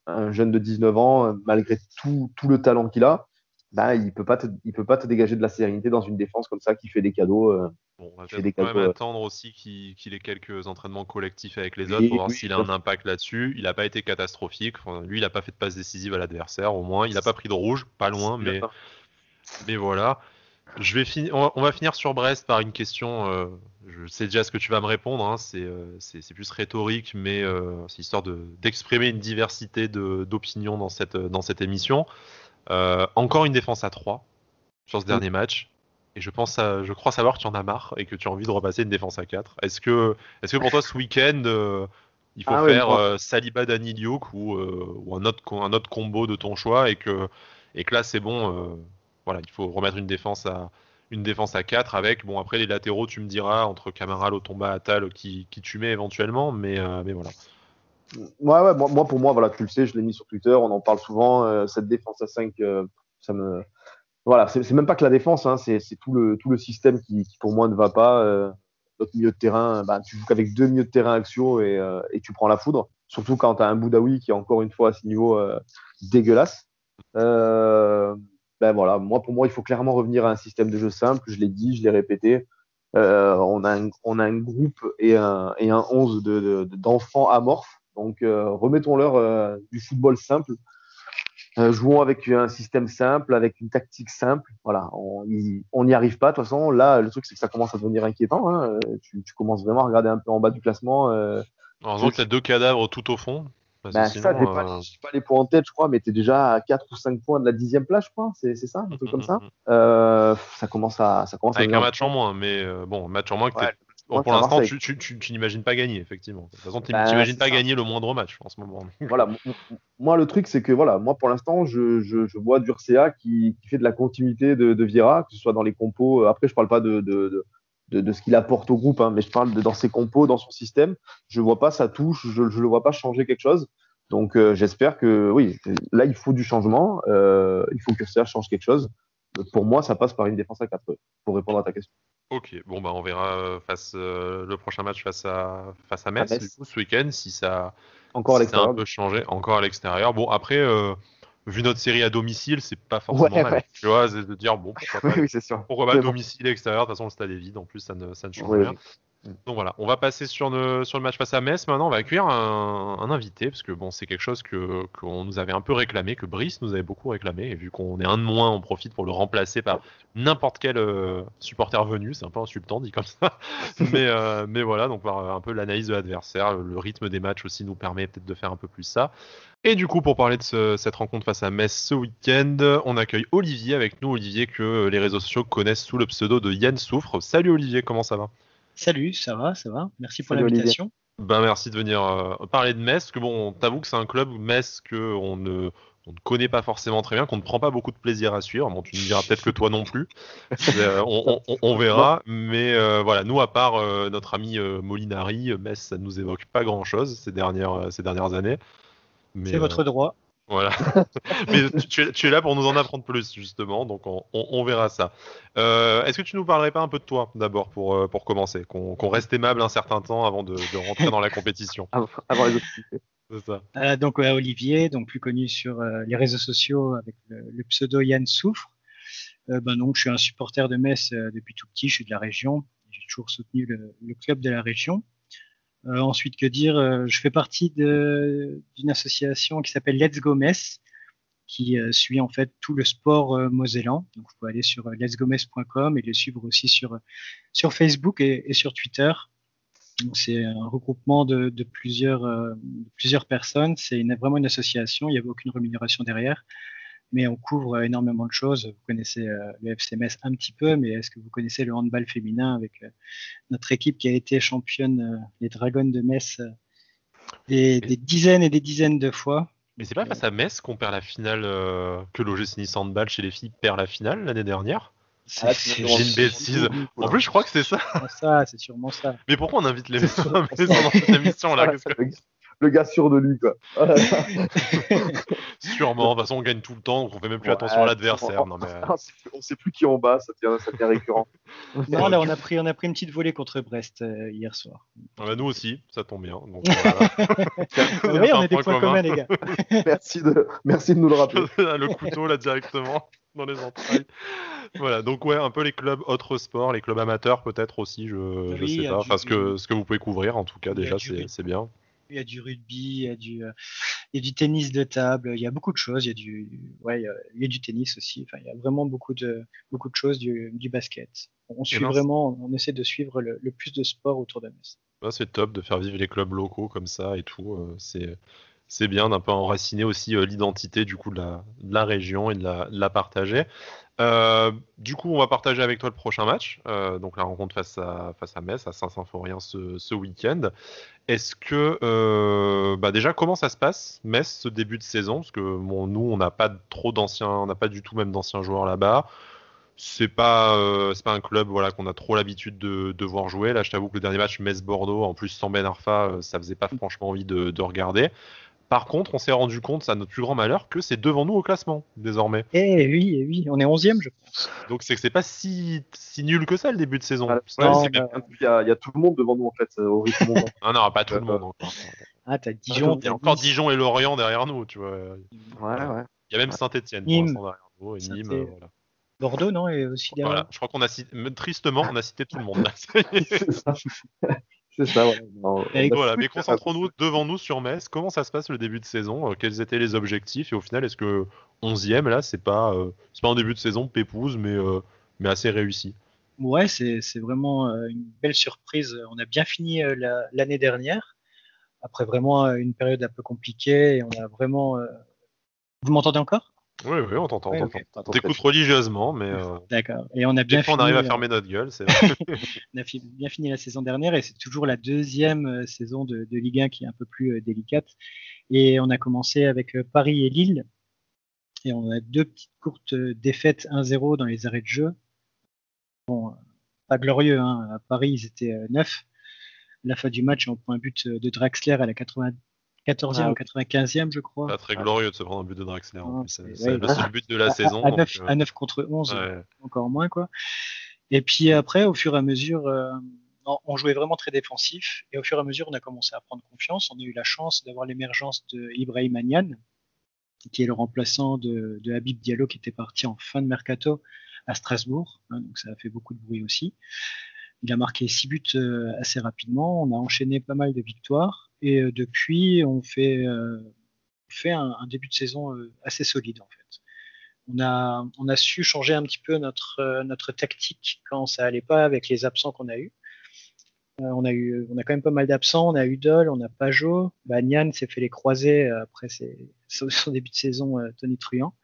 un jeune de 19 ans, malgré tout, tout le talent qu'il a, ben, il peut pas il peut pas te dégager de la sérénité dans une défense comme ça qui fait des cadeaux. Bon, on va quand même euh. attendre aussi qu'il ait quelques entraînements collectifs avec les autres pour voir s'il a un impact là-dessus. Il n'a pas été catastrophique. lui, il n'a pas fait de passe décisive à l'adversaire, au moins. Il n'a pas pris de rouge, pas loin, mais, mais voilà. Je vais finir, on, va finir sur Brest par une question. Euh, je sais déjà ce que tu vas me répondre. Hein. Euh, c'est plus rhétorique, mais c'est histoire d'exprimer une diversité d'opinions dans cette, dans cette émission. Encore une défense à 3 sur ce dernier match. Et je pense, je crois savoir que tu en as marre et que tu as envie de repasser une défense à 4. Est-ce que, est que pour toi ce week-end, euh, il faut ah faire euh, Saliba Daniliuk ou, euh, ou un, autre, un autre combo de ton choix et que, et que là c'est bon, voilà, il faut remettre une défense à, une défense à 4 avec, bon après les latéraux tu me diras, entre Camara, Lotomba, Atal qui, qui tu mets éventuellement, mais, mais voilà. Moi, pour moi, voilà, tu le sais, je l'ai mis sur Twitter, on en parle souvent, cette défense à 5, ça me voilà, c'est même pas que la défense, hein, c'est tout le, tout le système qui, pour moi ne va pas. Euh, notre milieu de terrain, bah, tu joues qu'avec deux milieux de terrain axiaux et, euh, tu prends la foudre. Surtout quand tu as un Boudaoui qui est encore une fois à ce niveau euh, dégueulasse. Euh, ben voilà, moi pour moi, il faut clairement revenir à un système de jeu simple. Je l'ai dit, je l'ai répété. on, a un, on a un groupe et un, et un 11 d'enfants de, amorphes. Donc remettons-leur du football simple euh, jouons avec un système simple, avec une tactique simple. Voilà, on n'y arrive pas. De toute façon, là, le truc, c'est que ça commence à devenir inquiétant. Hein. Euh, tu, tu, commences vraiment à regarder un peu en bas du classement. Euh, Heureusement que tu as deux cadavres tout au fond. Ben, ça, je n'ai pas, les points en tête, je crois, mais tu es déjà à 4 ou 5 points de la dixième place, je crois. C'est ça, un truc comme ça. ça commence à. Ça commence Avec un match en moins, mais bon, match en moins que pour l'instant, tu, tu, tu, n'imagines pas gagner, effectivement. De toute façon, tu bah, n'imagines pas gagner le moindre match en ce moment. voilà, moi, le truc, c'est que voilà, moi, pour l'instant, je, je, je, vois Durcea qui, qui, fait de la continuité de, de Vira, que ce soit dans les compos. Euh, après, je parle pas de, de, de, ce qu'il apporte au groupe, hein, mais je parle de, dans ses compos, dans son système. Je vois pas sa touche, je ne le vois pas changer quelque chose. Donc euh, j'espère que oui, là il faut du changement, euh, il faut que Serge change quelque chose. Pour moi, ça passe par une défense à 4 pour répondre à ta question. Ok, bon bah on verra euh, face le prochain match face à face à Metz, ce week-end si ça encore si un peu changé encore à l'extérieur. Bon après vu notre série à domicile, c'est pas forcément mal. Tu vois, c'est de dire bon, pourquoi pas, oui, sûr. Pourquoi pas domicile et extérieur, de toute façon le stade est vide, en plus ça ne, ça ne change rien. Donc voilà, on va passer sur le, sur le match face à Metz. Maintenant, on va accueillir un, un invité, parce que bon, c'est quelque chose que qu'on nous avait un peu réclamé, que Brice nous avait beaucoup réclamé. Et vu qu'on est un de moins, on profite pour le remplacer par n'importe quel euh, supporter venu. C'est un peu insultant dit comme ça. mais, euh, mais voilà, donc un peu l'analyse de l'adversaire, le rythme des matchs aussi nous permet peut-être de faire un peu plus ça. Et du coup, pour parler de cette rencontre face à Metz ce week-end, on accueille Olivier avec nous. Olivier que les réseaux sociaux connaissent sous le pseudo de Yann Souffre. Salut Olivier, comment ça va? Salut, ça va, ça va. Merci pour l'invitation. Ben, merci de venir euh, parler de Metz. Que bon, t'avoue que c'est un club Metz que on ne, on ne connaît pas forcément très bien, qu'on ne prend pas beaucoup de plaisir à suivre. Bon, tu me diras peut-être que toi non plus. Euh, on, verra. Mais euh, voilà, nous, à part notre ami Molinari, Metz, ça ne nous évoque pas grand-chose ces dernières, ces dernières années. C'est votre droit. Voilà. Mais tu, es là pour nous en apprendre plus, justement, donc on, verra ça. Euh, est-ce que tu nous parlerais pas un peu de toi, d'abord, pour, euh, pour commencer Qu'on reste aimable un certain temps avant de, rentrer dans la compétition? Avant les autres. C'est ça. Euh, donc, Olivier, donc plus connu sur les réseaux sociaux avec le, pseudo Yann Souffre. ben donc, je suis un supporter de Metz depuis tout petit, je suis de la région. J'ai toujours soutenu le, le club de la région. Euh, ensuite, que dire euh, Je fais partie d'une association qui s'appelle Let's Go Metz, qui euh, suit en fait tout le sport mosellan. Donc, vous pouvez aller sur letsgomess.com et les suivre aussi sur, sur Facebook et, sur Twitter. C'est un regroupement de, plusieurs, plusieurs personnes. C'est vraiment une association. Il n'y a aucune rémunération derrière mais on couvre énormément de choses. Vous connaissez euh, le FCMS un petit peu, mais est-ce que vous connaissez le handball féminin avec euh, notre équipe qui a été championne, euh, les Dragons de Metz, des, dizaines et des dizaines de fois Mais c'est pas face à Metz qu'on perd la finale, que l'OGC Nice Handball chez les filles perd la finale l'année dernière? Ah, J'ai une bêtise. En plus, je crois que c'est ça. ça, c'est sûrement ça. Mais pourquoi on invite les gens dans cette émission là? le gars sûr de lui, quoi. Sûrement, de toute façon, on gagne tout le temps, donc on fait même plus attention à l'adversaire. On, on, sait plus qui en bas, ça devient, ça récurrent. non, là, on a, pris, on a pris une petite volée contre Brest euh, hier soir. Ah bah, nous aussi, ça tombe bien. Donc, oui, on est des points communs, les gars. merci, de, merci de nous le rappeler. le couteau, là, directement, dans les entrailles. voilà, donc ouais, un peu les clubs autres sports, les clubs amateurs peut-être aussi, je, je sais pas. Enfin, ce que, ce que vous pouvez couvrir, en tout cas, déjà, c'est bien il y a du rugby, il y a du, euh, il y a du tennis de table, il y a beaucoup de choses. Il y a du, ouais, il y a, du tennis aussi. Enfin, il y a vraiment beaucoup de, beaucoup de choses du, du basket. On suit vraiment, on essaie de suivre le, plus de sports autour de Metz. c'est top de faire vivre les clubs locaux comme ça et tout. Euh, c'est, c'est bien d'un peu enraciner aussi euh, l'identité du coup de la, de la région et de la, de la partager. Euh, du coup, on va partager avec toi le prochain match, euh, donc la rencontre face à, face à Metz, à Saint-Symphorien ce, ce week-end. Est-ce que, euh, bah déjà, comment ça se passe, Metz, ce début de saison? Parce que nous, on n'a pas trop d'anciens, on n'a pas du tout même d'anciens joueurs là-bas. C'est pas, c'est pas un club voilà qu'on a trop l'habitude de, de, voir jouer. Là, je t'avoue que le dernier match Metz-Bordeaux, en plus sans Ben Arfa, ça faisait pas franchement envie de, de regarder. Par contre, on s'est rendu compte, à notre plus grand malheur, que c'est devant nous au classement, désormais. Eh oui, eh oui, on est 11e, je pense. Donc c'est que c'est pas si, si nul que ça le début de saison. Ah, il, y a, tout le monde devant nous, en fait, au rythme Ah non, pas tout le monde encore. Ah, t'as Dijon. Il y a encore Dijon et Lorient derrière nous, tu vois. Ouais, ouais. Il y a même Saint-Etienne derrière nous, et Nîmes. Voilà. Bordeaux, non, et aussi derrière. Voilà, je crois qu'on a cité, tristement, on a cité tout le monde là. C'est ça, voilà, mais concentrons-nous devant nous sur Metz. Comment ça se passe le début de saison euh, Quels étaient les objectifs Et au final, est-ce que 11e, là, c'est pas, euh, c'est pas un début de saison pépouse, mais, euh, mais assez réussi? Ouais, c'est, vraiment une belle surprise. On a bien fini l'année dernière, après vraiment une période un peu compliquée. Et on a vraiment. Vous m'entendez encore? Oui, oui, on t'entend. on T'écoutes religieusement, mais. Euh, D'accord. Et on a bien fini. on arrive à fermer notre gueule, c'est on a bien fini la saison dernière et c'est toujours la deuxième euh, saison de, Ligue 1 qui est un peu plus euh, délicate. Et on a commencé avec Paris et Lille. Et on a deux petites courtes défaites 1-0 dans les arrêts de jeu. Bon, pas glorieux. Hein. À Paris, ils étaient neuf. La fin du match, on prend un but de Draxler à la 94e ah, ou 95e, je crois. Pas très glorieux de se prendre un but de Draxler. C'est le seul but de la saison. À, 9, contre 11, encore moins. quoi. Et puis après, au fur et à mesure, on jouait vraiment très défensif. Et au fur et à mesure, on a commencé à prendre confiance. On a eu la chance d'avoir l'émergence de Ibrahim Agnan, qui est le remplaçant de, Habib Diallo, qui était parti en fin de mercato à Strasbourg. Hein, donc ça a fait beaucoup de bruit aussi. Il a marqué six buts euh, assez rapidement. On a enchaîné pas mal de victoires. Et euh, depuis, on fait, euh, un, début de saison assez solide en fait. On a, su changer un petit peu notre, tactique quand ça allait pas avec les absents qu'on a eus. On a eu, on a quand même pas mal d'absents. On a Udol, on a Pajot. Bah, Nian s'est fait les croiser après son début de saison, Tony Truant.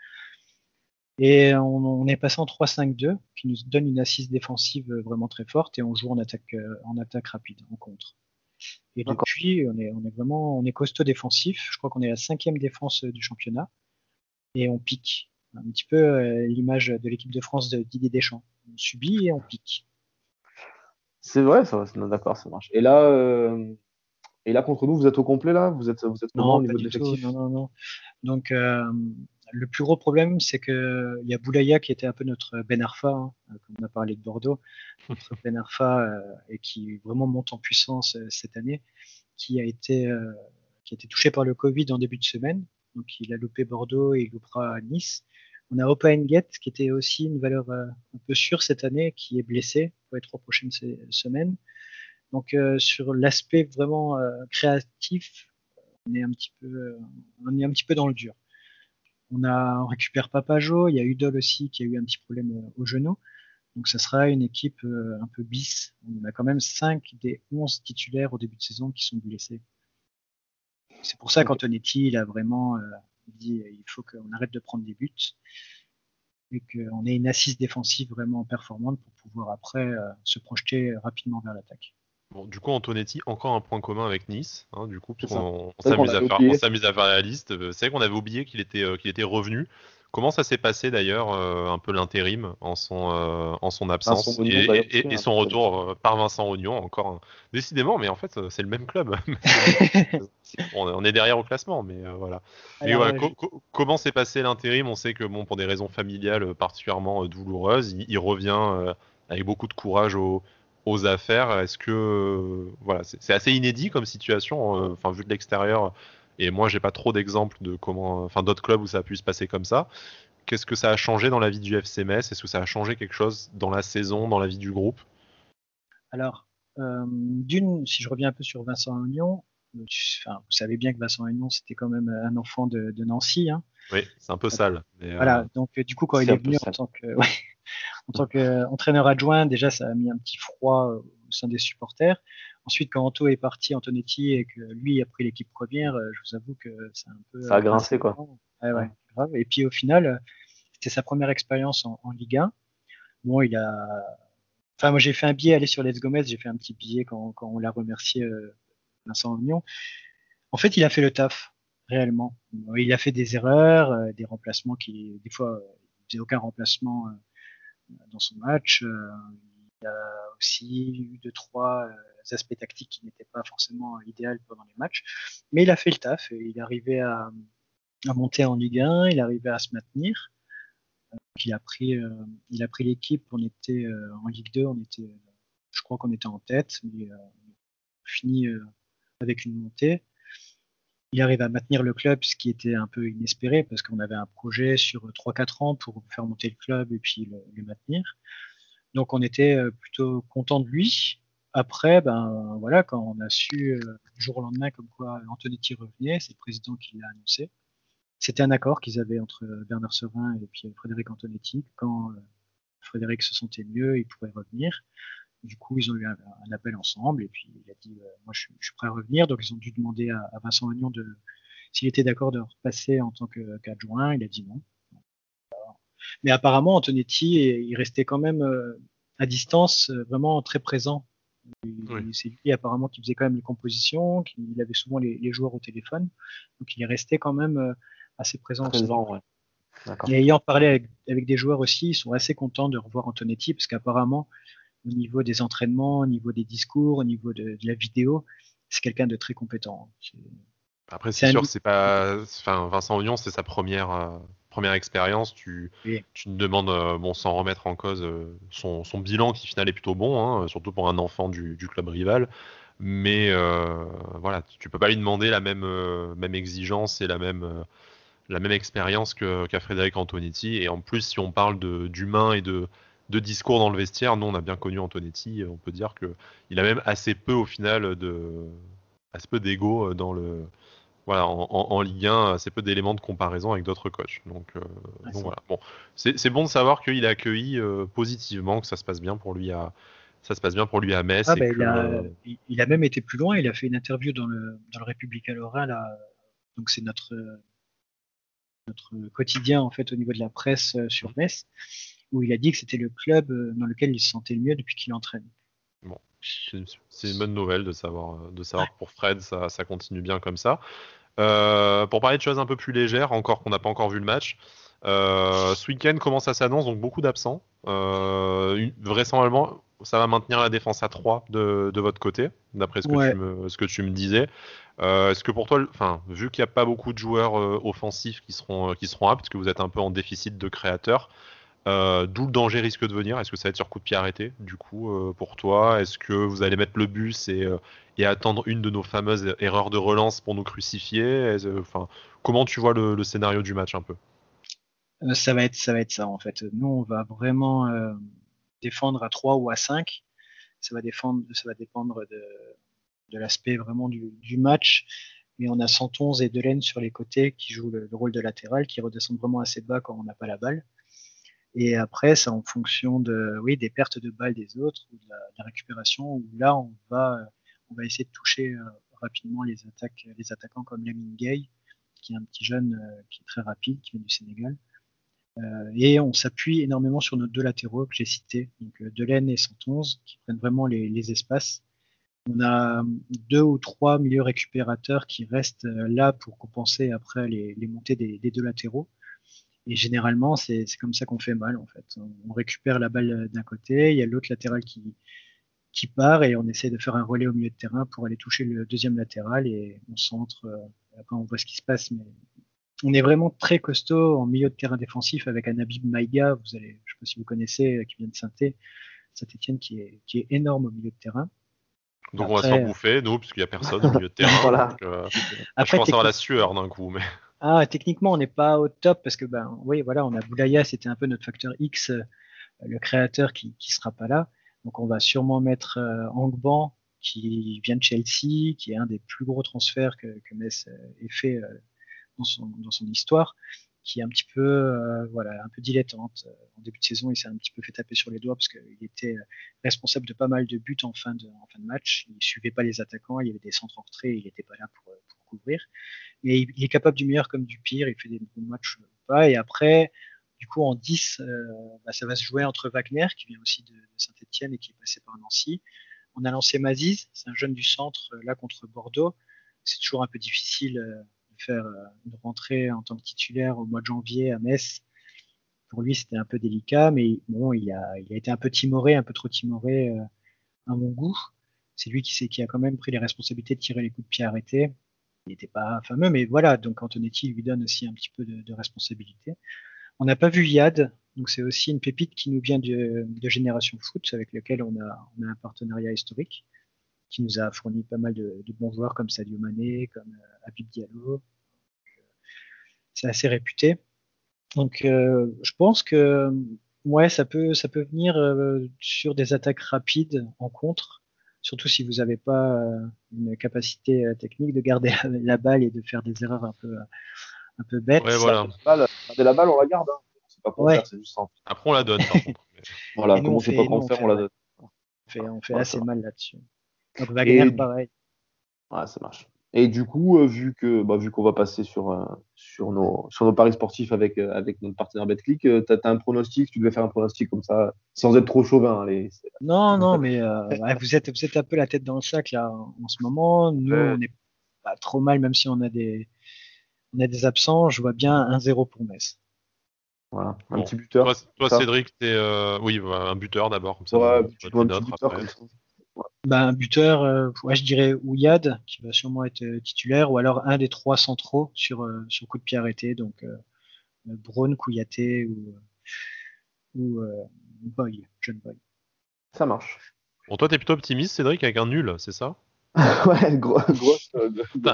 Et on, est passé en 3-5-2, qui nous donne une assise défensive vraiment très forte, et on joue en attaque, en attaque rapide, en contre. Et depuis, on est, on est vraiment, on est costaud défensif. Je crois qu'on est la cinquième défense du championnat, et on pique. Un petit peu l'image de l'équipe de France de Didier Deschamps. On subit et on pique. C'est vrai, ça, d'accord, ça marche. Et là, euh, et là, contre nous, vous êtes au complet là? Vous êtes, vous êtes comment au niveau de l'effectif? Non, non, non. Donc, euh, le plus gros problème, c'est qu'il y a Boulaya qui était un peu notre Ben Arfa, hein, comme on a parlé de Bordeaux, notre Ben Arfa, euh, et qui vraiment monte en puissance cette année, qui a été qui a été touché par le Covid en début de semaine. Donc, il a loupé Bordeaux et il loupera Nice. On a Opa Get, qui était aussi une valeur euh, un peu sûre cette année, qui est blessé pour les trois prochaines semaines. Donc euh, sur l'aspect vraiment euh, créatif, on est un petit peu, on est un petit peu dans le dur. On a on récupère Papajo, il y a Udol aussi qui a eu un petit problème au genou. Donc ça sera une équipe un peu bis. On a quand même 5 des 11 titulaires au début de saison qui sont blessés. C'est pour ça qu'Antonetti, il a vraiment il dit euh, il faut qu'on arrête de prendre des buts et qu'on ait une assise défensive vraiment performante pour pouvoir après euh, se projeter rapidement vers l'attaque. Bon, du coup, Antonetti, encore un point commun avec Nice. Hein, du coup, on, s'amuse à, faire la liste. Euh, c'est vrai qu'on avait oublié qu'il était, qu'il était revenu. Comment ça s'est passé d'ailleurs, euh, un peu l'intérim en son, euh, en son absence et, son retour euh, par Vincent Ognon, encore décidément, mais en fait c'est le même club. on, est derrière au classement, mais voilà. comment s'est passé l'intérim? On sait que bon, pour des raisons familiales particulièrement douloureuses, il, revient avec beaucoup de courage aux, aux affaires. Est-ce que voilà, c'est assez inédit comme situation, enfin vu de l'extérieur et moi, j'ai pas trop d'exemples de comment, enfin, d'autres clubs où ça a pu se passer comme ça. Qu'est-ce que ça a changé dans la vie du FC Metz? Est-ce que ça a changé quelque chose dans la saison, dans la vie du groupe? Alors, euh, d'une, si je reviens un peu sur Vincent Ognon, enfin, vous savez bien que Vincent Ognon, c'était quand même un enfant de, Nancy. Hein. Oui, c'est un peu sale. Mais voilà, euh, donc du coup, quand il est venu en tant que, ouais, en tant qu'entraîneur adjoint, déjà, ça a mis un petit froid au sein des supporters. Ensuite, quand Anto est parti, Antonetti, et que lui a pris l'équipe première, euh, je vous avoue que c'est un peu. Ça a grincé, quoi. Ouais, ouais, grave. Et puis au final, c'était sa première expérience en, Ligue 1. Bon, il a. Enfin, moi, j'ai fait un billet aller sur Les Gomez, j'ai fait un petit billet quand, quand on l'a remercié, euh, Vincent Ognon. En fait, il a fait le taf, réellement. Il a fait des erreurs, euh, des remplacements qui, des fois, il faisait aucun remplacement dans son match. il a aussi eu deux, trois aspects tactiques qui n'étaient pas forcément idéaux pendant les matchs. Mais il a fait le taf il arrivait à, à monter en Ligue 1, il arrivait à se maintenir. il a pris, euh, il a pris l'équipe. On était euh, en Ligue 2, on était, je crois qu'on était en tête, mais euh, on fini avec une montée. Il arrive à maintenir le club, ce qui était un peu inespéré parce qu'on avait un projet sur 3-4 ans pour faire monter le club et puis le, maintenir. Donc on était plutôt content de lui. Après, ben voilà, quand on a su euh, jour au lendemain comme quoi Antonetti revenait, c'est le président qui l'a annoncé. C'était un accord qu'ils avaient entre Bernard Serin et puis Frédéric Antonetti. Quand euh, Frédéric se sentait mieux, il pourrait revenir. Du coup, ils ont eu un, appel ensemble et puis il a dit euh, moi je, suis prêt à revenir. Donc ils ont dû demander à, Vincent Agnon de s'il était d'accord de repasser en tant qu'adjoint. il a dit non. Mais apparemment, Antonetti, il restait quand même à distance, vraiment très présent c'est lui apparemment qui faisait quand même les compositions, il avait souvent les, joueurs au téléphone, donc il est resté quand même euh, assez présent. Et ayant parlé avec, des joueurs aussi, ils sont assez contents de revoir Antonetti parce qu'apparemment au niveau des entraînements, au niveau des discours, au niveau de, la vidéo. C'est quelqu'un de très compétent. Après, c'est sûr, c'est pas. Enfin, Vincent Ognon, c'est sa première euh, première expérience. Tu, tu te demandes, euh, bon, sans remettre en cause euh, son, son, bilan qui final est plutôt bon, hein, surtout pour un enfant du, du club rival. Mais voilà, tu peux pas lui demander la même même exigence et la même la même expérience qu'a Frédéric Antonetti. Et en plus, si on parle d'humain et de de discours dans le vestiaire. Nous, on a bien connu Antonetti. On peut dire que il a même assez peu au final de assez peu d'ego euh, dans le voilà en, Ligue 1, assez peu d'éléments de comparaison avec d'autres coachs. Donc, euh, voilà. Bon, c'est bon de savoir qu'il a accueilli euh, positivement, que ça se passe bien pour lui à ça se passe bien pour lui à Metz. Ah, bah, il, a, même été plus loin. Il a fait une interview dans le dans le Républicain Lorrain là. Donc c'est notre notre quotidien en fait au niveau de la presse sur Metz où il a dit que c'était le club euh, dans lequel il se sentait le mieux depuis qu'il entraîne. Bon, c'est une bonne nouvelle de savoir, euh, de savoir que pour Fred, ça, ça, continue bien comme ça. Euh, pour parler de choses un peu plus légères, encore qu'on n'a pas encore vu le match, ce week-end commence à s'annonce, donc beaucoup d'absents. vraisemblablement, ça va maintenir la défense à 3 de, de votre côté, d'après ce, que tu me, ce que tu me disais. Est-ce que pour toi, enfin, vu qu'il n'y a pas beaucoup de joueurs offensifs qui seront, qui seront aptes, que vous êtes un peu en déficit de créateurs, euh, d'où le danger risque de venir Est-ce que ça va être sur coup de pied arrêté, du coup, euh, pour toi? Est-ce que vous allez mettre le bus et, euh, et, attendre une de nos fameuses erreurs de relance pour nous crucifier? Enfin, Comment tu vois le, scénario du match un peu? Ça va, être, ça en fait. Nous, on va vraiment défendre à 3 ou à 5. Ça va, dépendre de, l'aspect vraiment du, match. Et on a 111 et Delaine sur les côtés qui jouent le, le rôle de latéral, qui redescendent vraiment assez bas quand on n'a pas la balle. Et après, c'est en fonction de, oui, des pertes de balles des autres ou de la, récupération, où là, on va, on va essayer de toucher euh, rapidement les attaques, les attaquants comme Lamine Gay, qui est un petit jeune euh, qui est très rapide, qui vient du Sénégal. Euh, et on s'appuie énormément sur nos deux latéraux que j'ai cités, donc Delaine et 111, qui prennent vraiment les, espaces. On a deux ou trois milieux récupérateurs qui restent là pour compenser après les, montées des, deux latéraux. Et généralement, c'est comme ça qu'on fait mal, en fait. On récupère la balle d'un côté, il y a l'autre latéral qui, qui part et on essaie de faire un relais au milieu de terrain pour aller toucher le deuxième latéral et on centre. Euh, après, on voit ce qui se passe, mais on est vraiment très costaud en milieu de terrain défensif avec un Abib Maïga, vous allez, je sais pas si vous connaissez, euh, qui vient de saint Saint-Etienne, qui est, qui est énorme au milieu de terrain. Donc on va se faire bouffer, nous, puisqu'il n'y a personne au milieu de terrain. voilà. Euh, je pense avoir la sueur d'un coup. Mais... Ah, techniquement, on n'est pas au top parce que, ben, oui, voilà, on a Boulaya, c'était un peu notre facteur X, euh, le créateur qui, qui sera pas là. Donc, on va sûrement mettre euh, Angban, qui vient de Chelsea, qui est un des plus gros transferts que, que Metz euh, ait fait dans, son, histoire, qui est un petit peu, voilà, un peu dilettante. En début de saison, il s'est un petit peu fait taper sur les doigts parce qu'il était responsable de pas mal de buts en fin de, match. Il suivait pas les attaquants, il y avait des centres en retrait, il n'était pas là pour Mais il, est capable du meilleur comme du pire. Il fait des bons matchs ou pas. Et après, du coup, en 10, euh, bah, ça va se jouer entre Wagner, qui vient aussi de, Saint-Etienne et qui est passé par Nancy. On a lancé Maziz, c'est un jeune du centre, euh, là contre Bordeaux. C'est toujours un peu difficile euh, de faire une rentrée en tant que titulaire au mois de janvier à Metz. Pour lui, c'était un peu délicat, mais bon, il a, il a été un peu timoré, un peu trop timoré à mon goût. C'est lui qui a quand même pris les responsabilités de tirer les coups de pied arrêtés il n'était pas fameux, mais voilà, donc Antonetti lui donne aussi un petit peu de, responsabilité. On n'a pas vu Yad, donc c'est aussi une pépite qui nous vient de, Génération Foot, avec lequel on a, un partenariat historique, qui nous a fourni pas mal de, bons joueurs comme Sadio Mané, comme euh, Diallo. C'est assez réputé. Donc euh, je pense que ouais, ça peut, ça peut venir euh, sur des attaques rapides en contre surtout si vous n'avez pas euh, une capacité euh, technique de garder la balle et de faire des erreurs un peu, euh, un peu bêtes. Ouais, voilà. Garder la balle, on la garde. Hein. C'est pas pour faire, c'est juste simple. Après, on la donne. Par contre. voilà, comme on sait pas comment faire, on, la donne. On fait, on fait assez mal là-dessus. Donc Wagner, pareil. Ouais, ça marche. Et du coup, euh, vu que bah, vu qu'on va passer sur, euh, sur, nos, sur nos paris sportifs avec, euh, avec notre partenaire BetClick, tu as, un pronostic, tu devais faire un pronostic comme ça, sans être trop chauvin. Allez. Non, non, mais vous, êtes, vous êtes un peu la tête dans le sac là en ce moment. Nous, on n'est pas trop mal, même si on a des, on a des absents. Je vois bien 1-0 pour Metz. Voilà, un petit buteur. Toi, Cédric, t'es oui, bah, un buteur d'abord. Comme ça, ouais, un buteur comme ça. Bah, un buteur, euh, je dirais Ouyad, qui va sûrement être euh, titulaire, ou alors un des trois centraux sur, euh, sur coup de pied arrêté, donc Braun, Kouyaté ou, ou Boy, John Boy. Ça marche. Bon, toi, t'es plutôt optimiste, Cédric, avec un nul, c'est ça? Ouais, gros, grosse.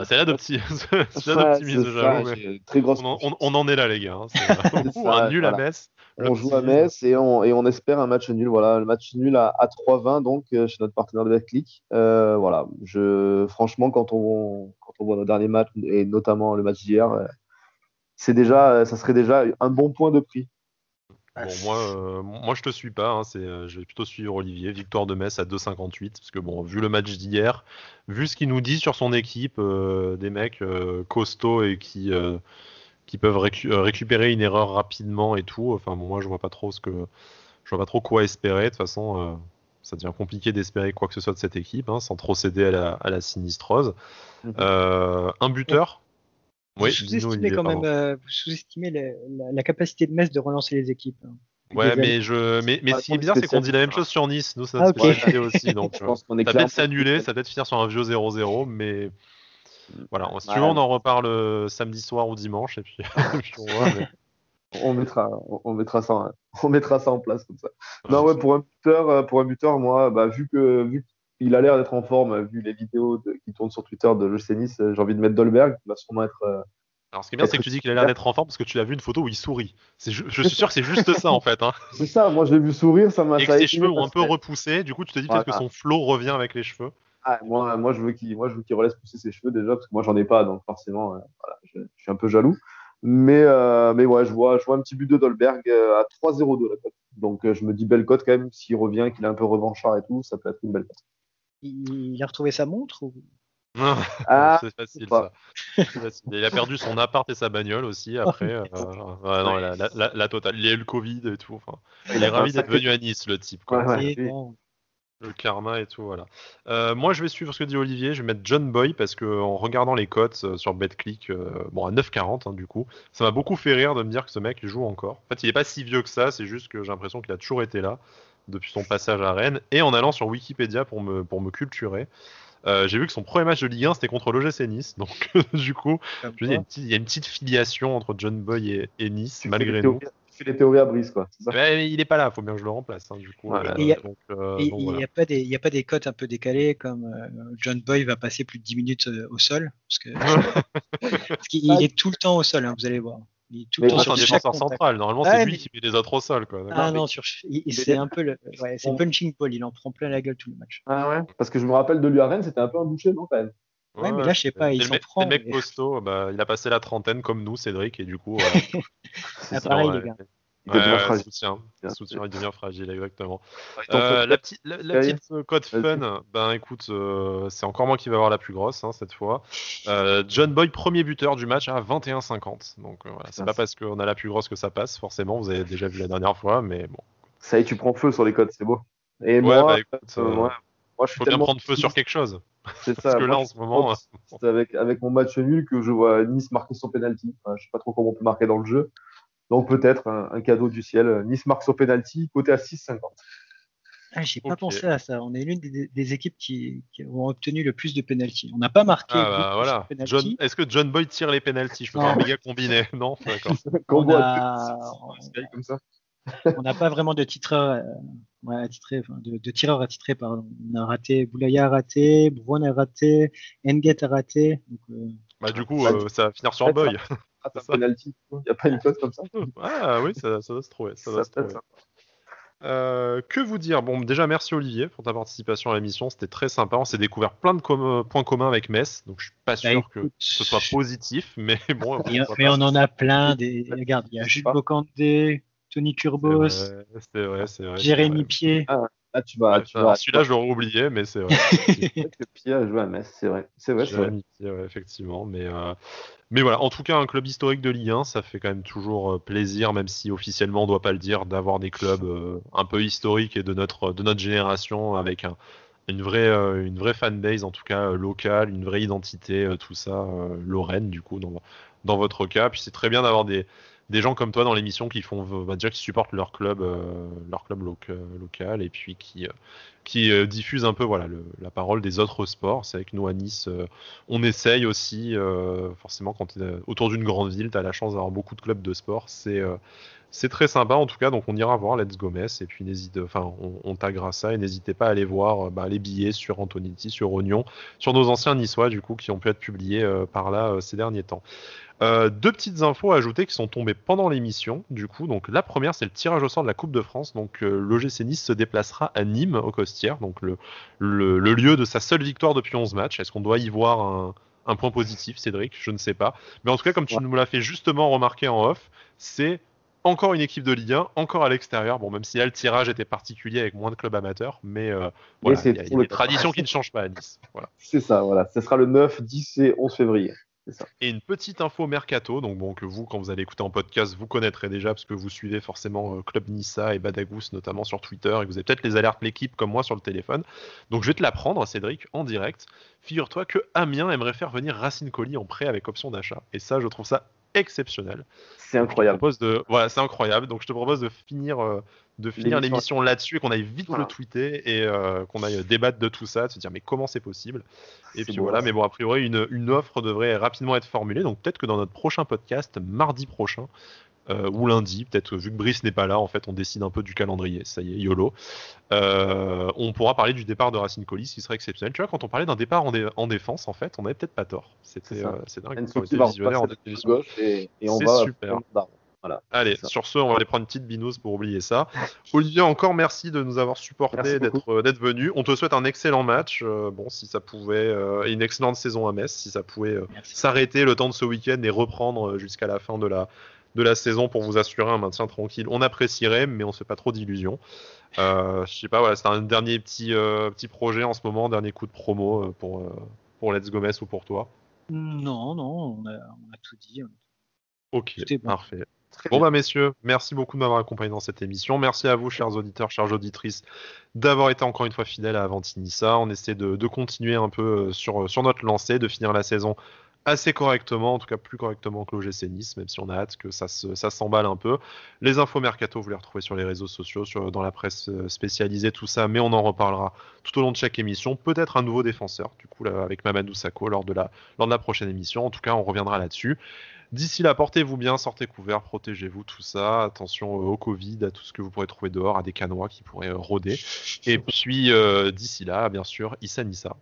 c'est là d'optimisme, j'avoue. Très grosse. On, on, en est là, les gars. Hein, c'est un nul à Metz. On joue à Metz et on, et on, espère un match nul. Voilà, le match nul à, à 3-20 donc euh, chez notre partenaire de BetClick. Euh, voilà, je, franchement, quand on, quand on voit nos derniers matchs et notamment le match d'hier, euh, c'est déjà, ça serait déjà un bon point de prix. Bon, moi, euh, moi, je te suis pas. Hein, c'est, je vais plutôt suivre Olivier. Victoire de Metz à 2,58. Parce que, bon, vu le match d'hier, vu ce qu'il nous dit sur son équipe, des mecs costauds et qui, qui peuvent euh, récupérer une erreur rapidement et tout. Enfin, moi, je vois pas trop ce que, je vois pas trop quoi espérer. De toute façon, euh, ça devient compliqué d'espérer quoi que ce soit de cette équipe, hein, sans trop céder à la, à la sinistrose. Mhm. Euh, un buteur? Oui, sous-estimez quand même, vous sous-estimez la, capacité de Metz de relancer les équipes. Hein. Ouais, mais je, mais, mais ce qui est bizarre, c'est qu'on dit la même chose sur Nice. Nous, ça ah, se aussi. Donc, ça peut être s'annuler, ça peut être finir sur un vieux 0-0, mais voilà, si tu veux, on en reparle euh, samedi soir ou dimanche et puis, on, mettra, on, mettra ça, on mettra ça en place comme ça. non, ouais, pour un buteur, euh, pour un buteur, moi, bah, vu que vu qu'il a l'air d'être en forme, vu les vidéos qui tournent sur Twitter de l'OC Nice, euh, j'ai envie de mettre Dolberg, qui va sûrement être. alors, ce qui est bien, c'est que tu dis qu'il a l'air d'être en forme parce que tu l'as vu une photo où il sourit. Je, je suis sûr que c'est juste ça, en fait. Hein. C'est ça, moi je l'ai vu sourire, ça m'a Et que ses cheveux ont un peu repoussé, du coup, tu te dis peut-être que son flow revient avec les cheveux. Ah, moi, moi, je veux qu'il moi, je veux qu'il relaisse pousser ses cheveux déjà, parce que moi, j'en ai pas, donc forcément, euh, voilà, je, suis un peu jaloux. Mais, euh, mais ouais, je vois, je vois un petit but de Dolberg euh, à 3-0 de la cote. Donc, je me dis belle cote quand même. S'il revient, qu'il est un peu revanchard et tout, ça peut être une belle cote. Il a retrouvé sa montre ou... ah, c'est facile, ça. Il a perdu son appart et sa bagnole aussi après. non, la, la, la, totale. Il a eu le Covid et tout. Enfin, il, est ravi d'être venu à Nice, le type. Quoi. Ouais, le karma et tout, voilà. Euh, moi, je vais suivre ce que dit Olivier. Je vais mettre John Boy parce que en regardant les cotes euh, sur BetClick, euh, bon à 9,40 hein, du coup, ça m'a beaucoup fait rire de me dire que ce mec il joue encore. En fait, il est pas si vieux que ça. C'est juste que j'ai l'impression qu'il a toujours été là depuis son passage à Rennes. Et en allant sur Wikipédia pour me pour me culturer, j'ai vu que son premier match de Ligue 1 c'était contre l'OGC Nice. Donc du coup, il, y a une petite, filiation entre John Boy et, Nice malgré nous les théories à brise, quoi. il est pas là, il faut bien que je le remplace, hein, du coup. il n'y a, pas des, il a pas des cotes un peu décalées comme euh, John Boy va passer plus de 10 minutes euh, au sol, parce qu'il est tout le temps au sol, hein, vous allez voir. Il est tout le temps sur un défenseur central. Normalement, c'est lui qui met les autres au sol. Quoi. Ah non, sur... c'est un peu le ouais, c'est punching ball. Il en prend plein la gueule tout le match. Ah ouais? Parce que je me rappelle de lui à Rennes, c'était un peu un boucher, non, quand même Ouais, mais là, je sais pas, il s'en prend. Le mec costaud, bah, il a passé la trentaine comme nous, Cédric, et du coup. ah, pareil, les gars. Il devient fragile. Soutien, soutien, il devient fragile, exactement. Euh, la, petite, la, petite code fun, ben écoute, euh, c'est encore moi qui vais avoir la plus grosse hein, cette fois. Euh, John Boy, premier buteur du match à 21-50. Donc voilà, c'est pas parce qu'on a la plus grosse que ça passe, forcément, vous avez déjà vu la dernière fois, mais bon. Ça y est, tu prends feu sur les codes, c'est beau. Et moi, bah, écoute, moi, moi, je suis faut bien prendre feu sur quelque chose. C'est ça. Parce que là, en ce moment. C'est avec, avec mon match nul que je vois Nice marquer son penalty. Enfin, je sais pas trop comment on peut marquer dans le jeu. Donc peut-être un, cadeau du ciel. Nice marque au penalty, côté à 6,50. Ah, J'ai pas pensé à ça. On est l'une des, équipes qui, ont obtenu le plus de penalty. On n'a pas marqué. Ah, bah, voilà. Est-ce que John Boyd tire les penalties Je peux faire un méga combiné. Non, d'accord. on n'a pas vraiment de titreur, euh, de, de, tireur attitré. Pardon. On a raté, Boulaya a raté, Brown a raté, Enget a raté. Donc, euh, bah, du coup, euh, ça va finir sur Boy. un penalty. Il n'y a pas une cote comme ça. Ah oui, ça, ça doit se trouver. Ça, se trouver. Euh, que vous dire? Bon, déjà merci Olivier pour ta participation à l'émission, c'était très sympa. On s'est découvert plein de points communs avec Metz, donc je suis pas bah, sûr que ce soit positif, mais bon. mais on en a plein. Des... Regarde, il y a Jules Bocandé, Tony vrai, vrai, Jérémy Pied. Ah, ah, tu vas, tu vas, Celui-là, je l'aurais oublié, mais c'est vrai. Pied a joué à Metz, c'est vrai. C'est vrai, Jérémy Pied, effectivement, mais euh, mais voilà, en tout cas, un club historique de Ligue 1, ça fait quand même toujours euh, plaisir, même si officiellement on ne doit pas le dire, d'avoir des clubs euh, un peu historiques et de notre, de notre génération avec une, vraie, euh, une vraie fanbase, en tout cas locale, une vraie identité, tout ça, Lorraine, du coup, dans, dans votre cas. Puis c'est très bien d'avoir des, des gens comme toi dans l'émission qui font, bah, dire, qui supportent leur club, leur club local et puis qui, qui diffusent un peu voilà la parole des autres sports. C'est avec nous à Nice, on essaye aussi, forcément, quand tu es autour d'une grande ville, tu as la chance d'avoir beaucoup de clubs de sport. C'est c'est très sympa en tout cas, donc on ira voir Let's Go et puis n'hésite, enfin on, on taguera ça et n'hésitez pas à aller voir euh, bah, les billets sur Antonetti, sur Oignon, sur nos anciens niçois du coup qui ont pu être publiés euh, par là euh, ces derniers temps. deux petites infos à ajouter qui sont tombées pendant l'émission du coup. Donc la première c'est le tirage au sort de la Coupe de France. Donc l'OGC Nice se déplacera à Nîmes au Costières, donc le, le, lieu de sa seule victoire depuis 11 matchs. Est-ce qu'on doit y voir un, un point positif, Cédric? Je ne sais pas. Mais en tout cas, comme tu nous l'as fait justement remarquer en off, c'est encore une équipe de Ligue 1, encore à l'extérieur. Bon, même si là, le tirage était particulier avec moins de clubs amateurs, mais euh, voilà, il y a, une tradition qui ne change pas à Nice. Voilà. C'est ça, voilà. Ce sera le 9, 10 et 11 février. Ça. Et une petite info mercato, donc bon, que vous, quand vous allez écouter en podcast, vous connaîtrez déjà parce que vous suivez forcément euh, Club Nissa et Badagous notamment sur Twitter et que vous avez peut-être les alertes l'équipe comme moi sur le téléphone. Donc je vais te l'apprendre, Cédric, en direct. Figure-toi que Amiens aimerait faire venir Racine Colli en prêt avec option d'achat. Et ça, je trouve ça exceptionnel. C'est incroyable. De... Voilà, c'est incroyable. Donc je te propose de finir, euh, de finir l'émission là-dessus et qu'on aille vite le tweeter et euh, qu'on aille débattre de tout ça, de se dire mais comment c'est possible? Et puis voilà, mais bon, a priori, une, une, offre devrait rapidement être formulée. Donc peut-être que dans notre prochain podcast, mardi prochain, euh, ou lundi, peut-être vu que Brice n'est pas là, en fait, on décide un peu du calendrier. Ça y est, YOLO. Euh, on pourra parler du départ de Racine Collis, qui serait exceptionnel. Tu vois, quand on parlait d'un départ en, défense, en fait, on n'avait peut-être pas tort. C'était euh, c'est dingue. et, et on va super. Voilà, Allez, sur ce, on va aller prendre une petite binouse pour oublier ça. Olivier, encore merci de nous avoir supporté, d'être d'être venu. On te souhaite un excellent match. bon, si ça pouvait, une excellente saison à Metz, si ça pouvait s'arrêter le temps de ce week-end et reprendre jusqu'à la fin de la de la saison pour vous assurer un maintien tranquille. On apprécierait, mais on se fait pas trop d'illusions. Euh, je sais pas, voilà, c'est un dernier petit, euh, petit projet en ce moment, dernier coup de promo euh, pour, euh, pour Let's Gomez ou pour toi? Non, non, on a, tout dit. Ok, parfait. bon bah messieurs, merci beaucoup de m'avoir accompagné dans cette émission. Merci à vous, chers auditeurs, chères auditrices, d'avoir été encore une fois fidèles à Avantinissa. On essaie de, de continuer un peu sur, sur notre lancée, de finir la saison assez correctement, en tout cas plus correctement que l'OGC Nice, même si on a hâte que ça, s'emballe un peu. Les infos mercato, vous les retrouvez sur les réseaux sociaux, dans la presse euh, spécialisée, tout ça, mais on en reparlera tout au long de chaque émission. Peut-être un nouveau défenseur, du coup, avec Mamadou Sakho lors de, la, prochaine émission. En tout cas, on reviendra là-dessus. D'ici là, portez-vous bien, sortez couverts, protégez-vous, tout ça. Attention au Covid, à tout ce que vous pourrez trouver dehors, à des canois qui pourraient euh, rôder. Et puis, euh, d'ici là, bien sûr, Issa Nissa.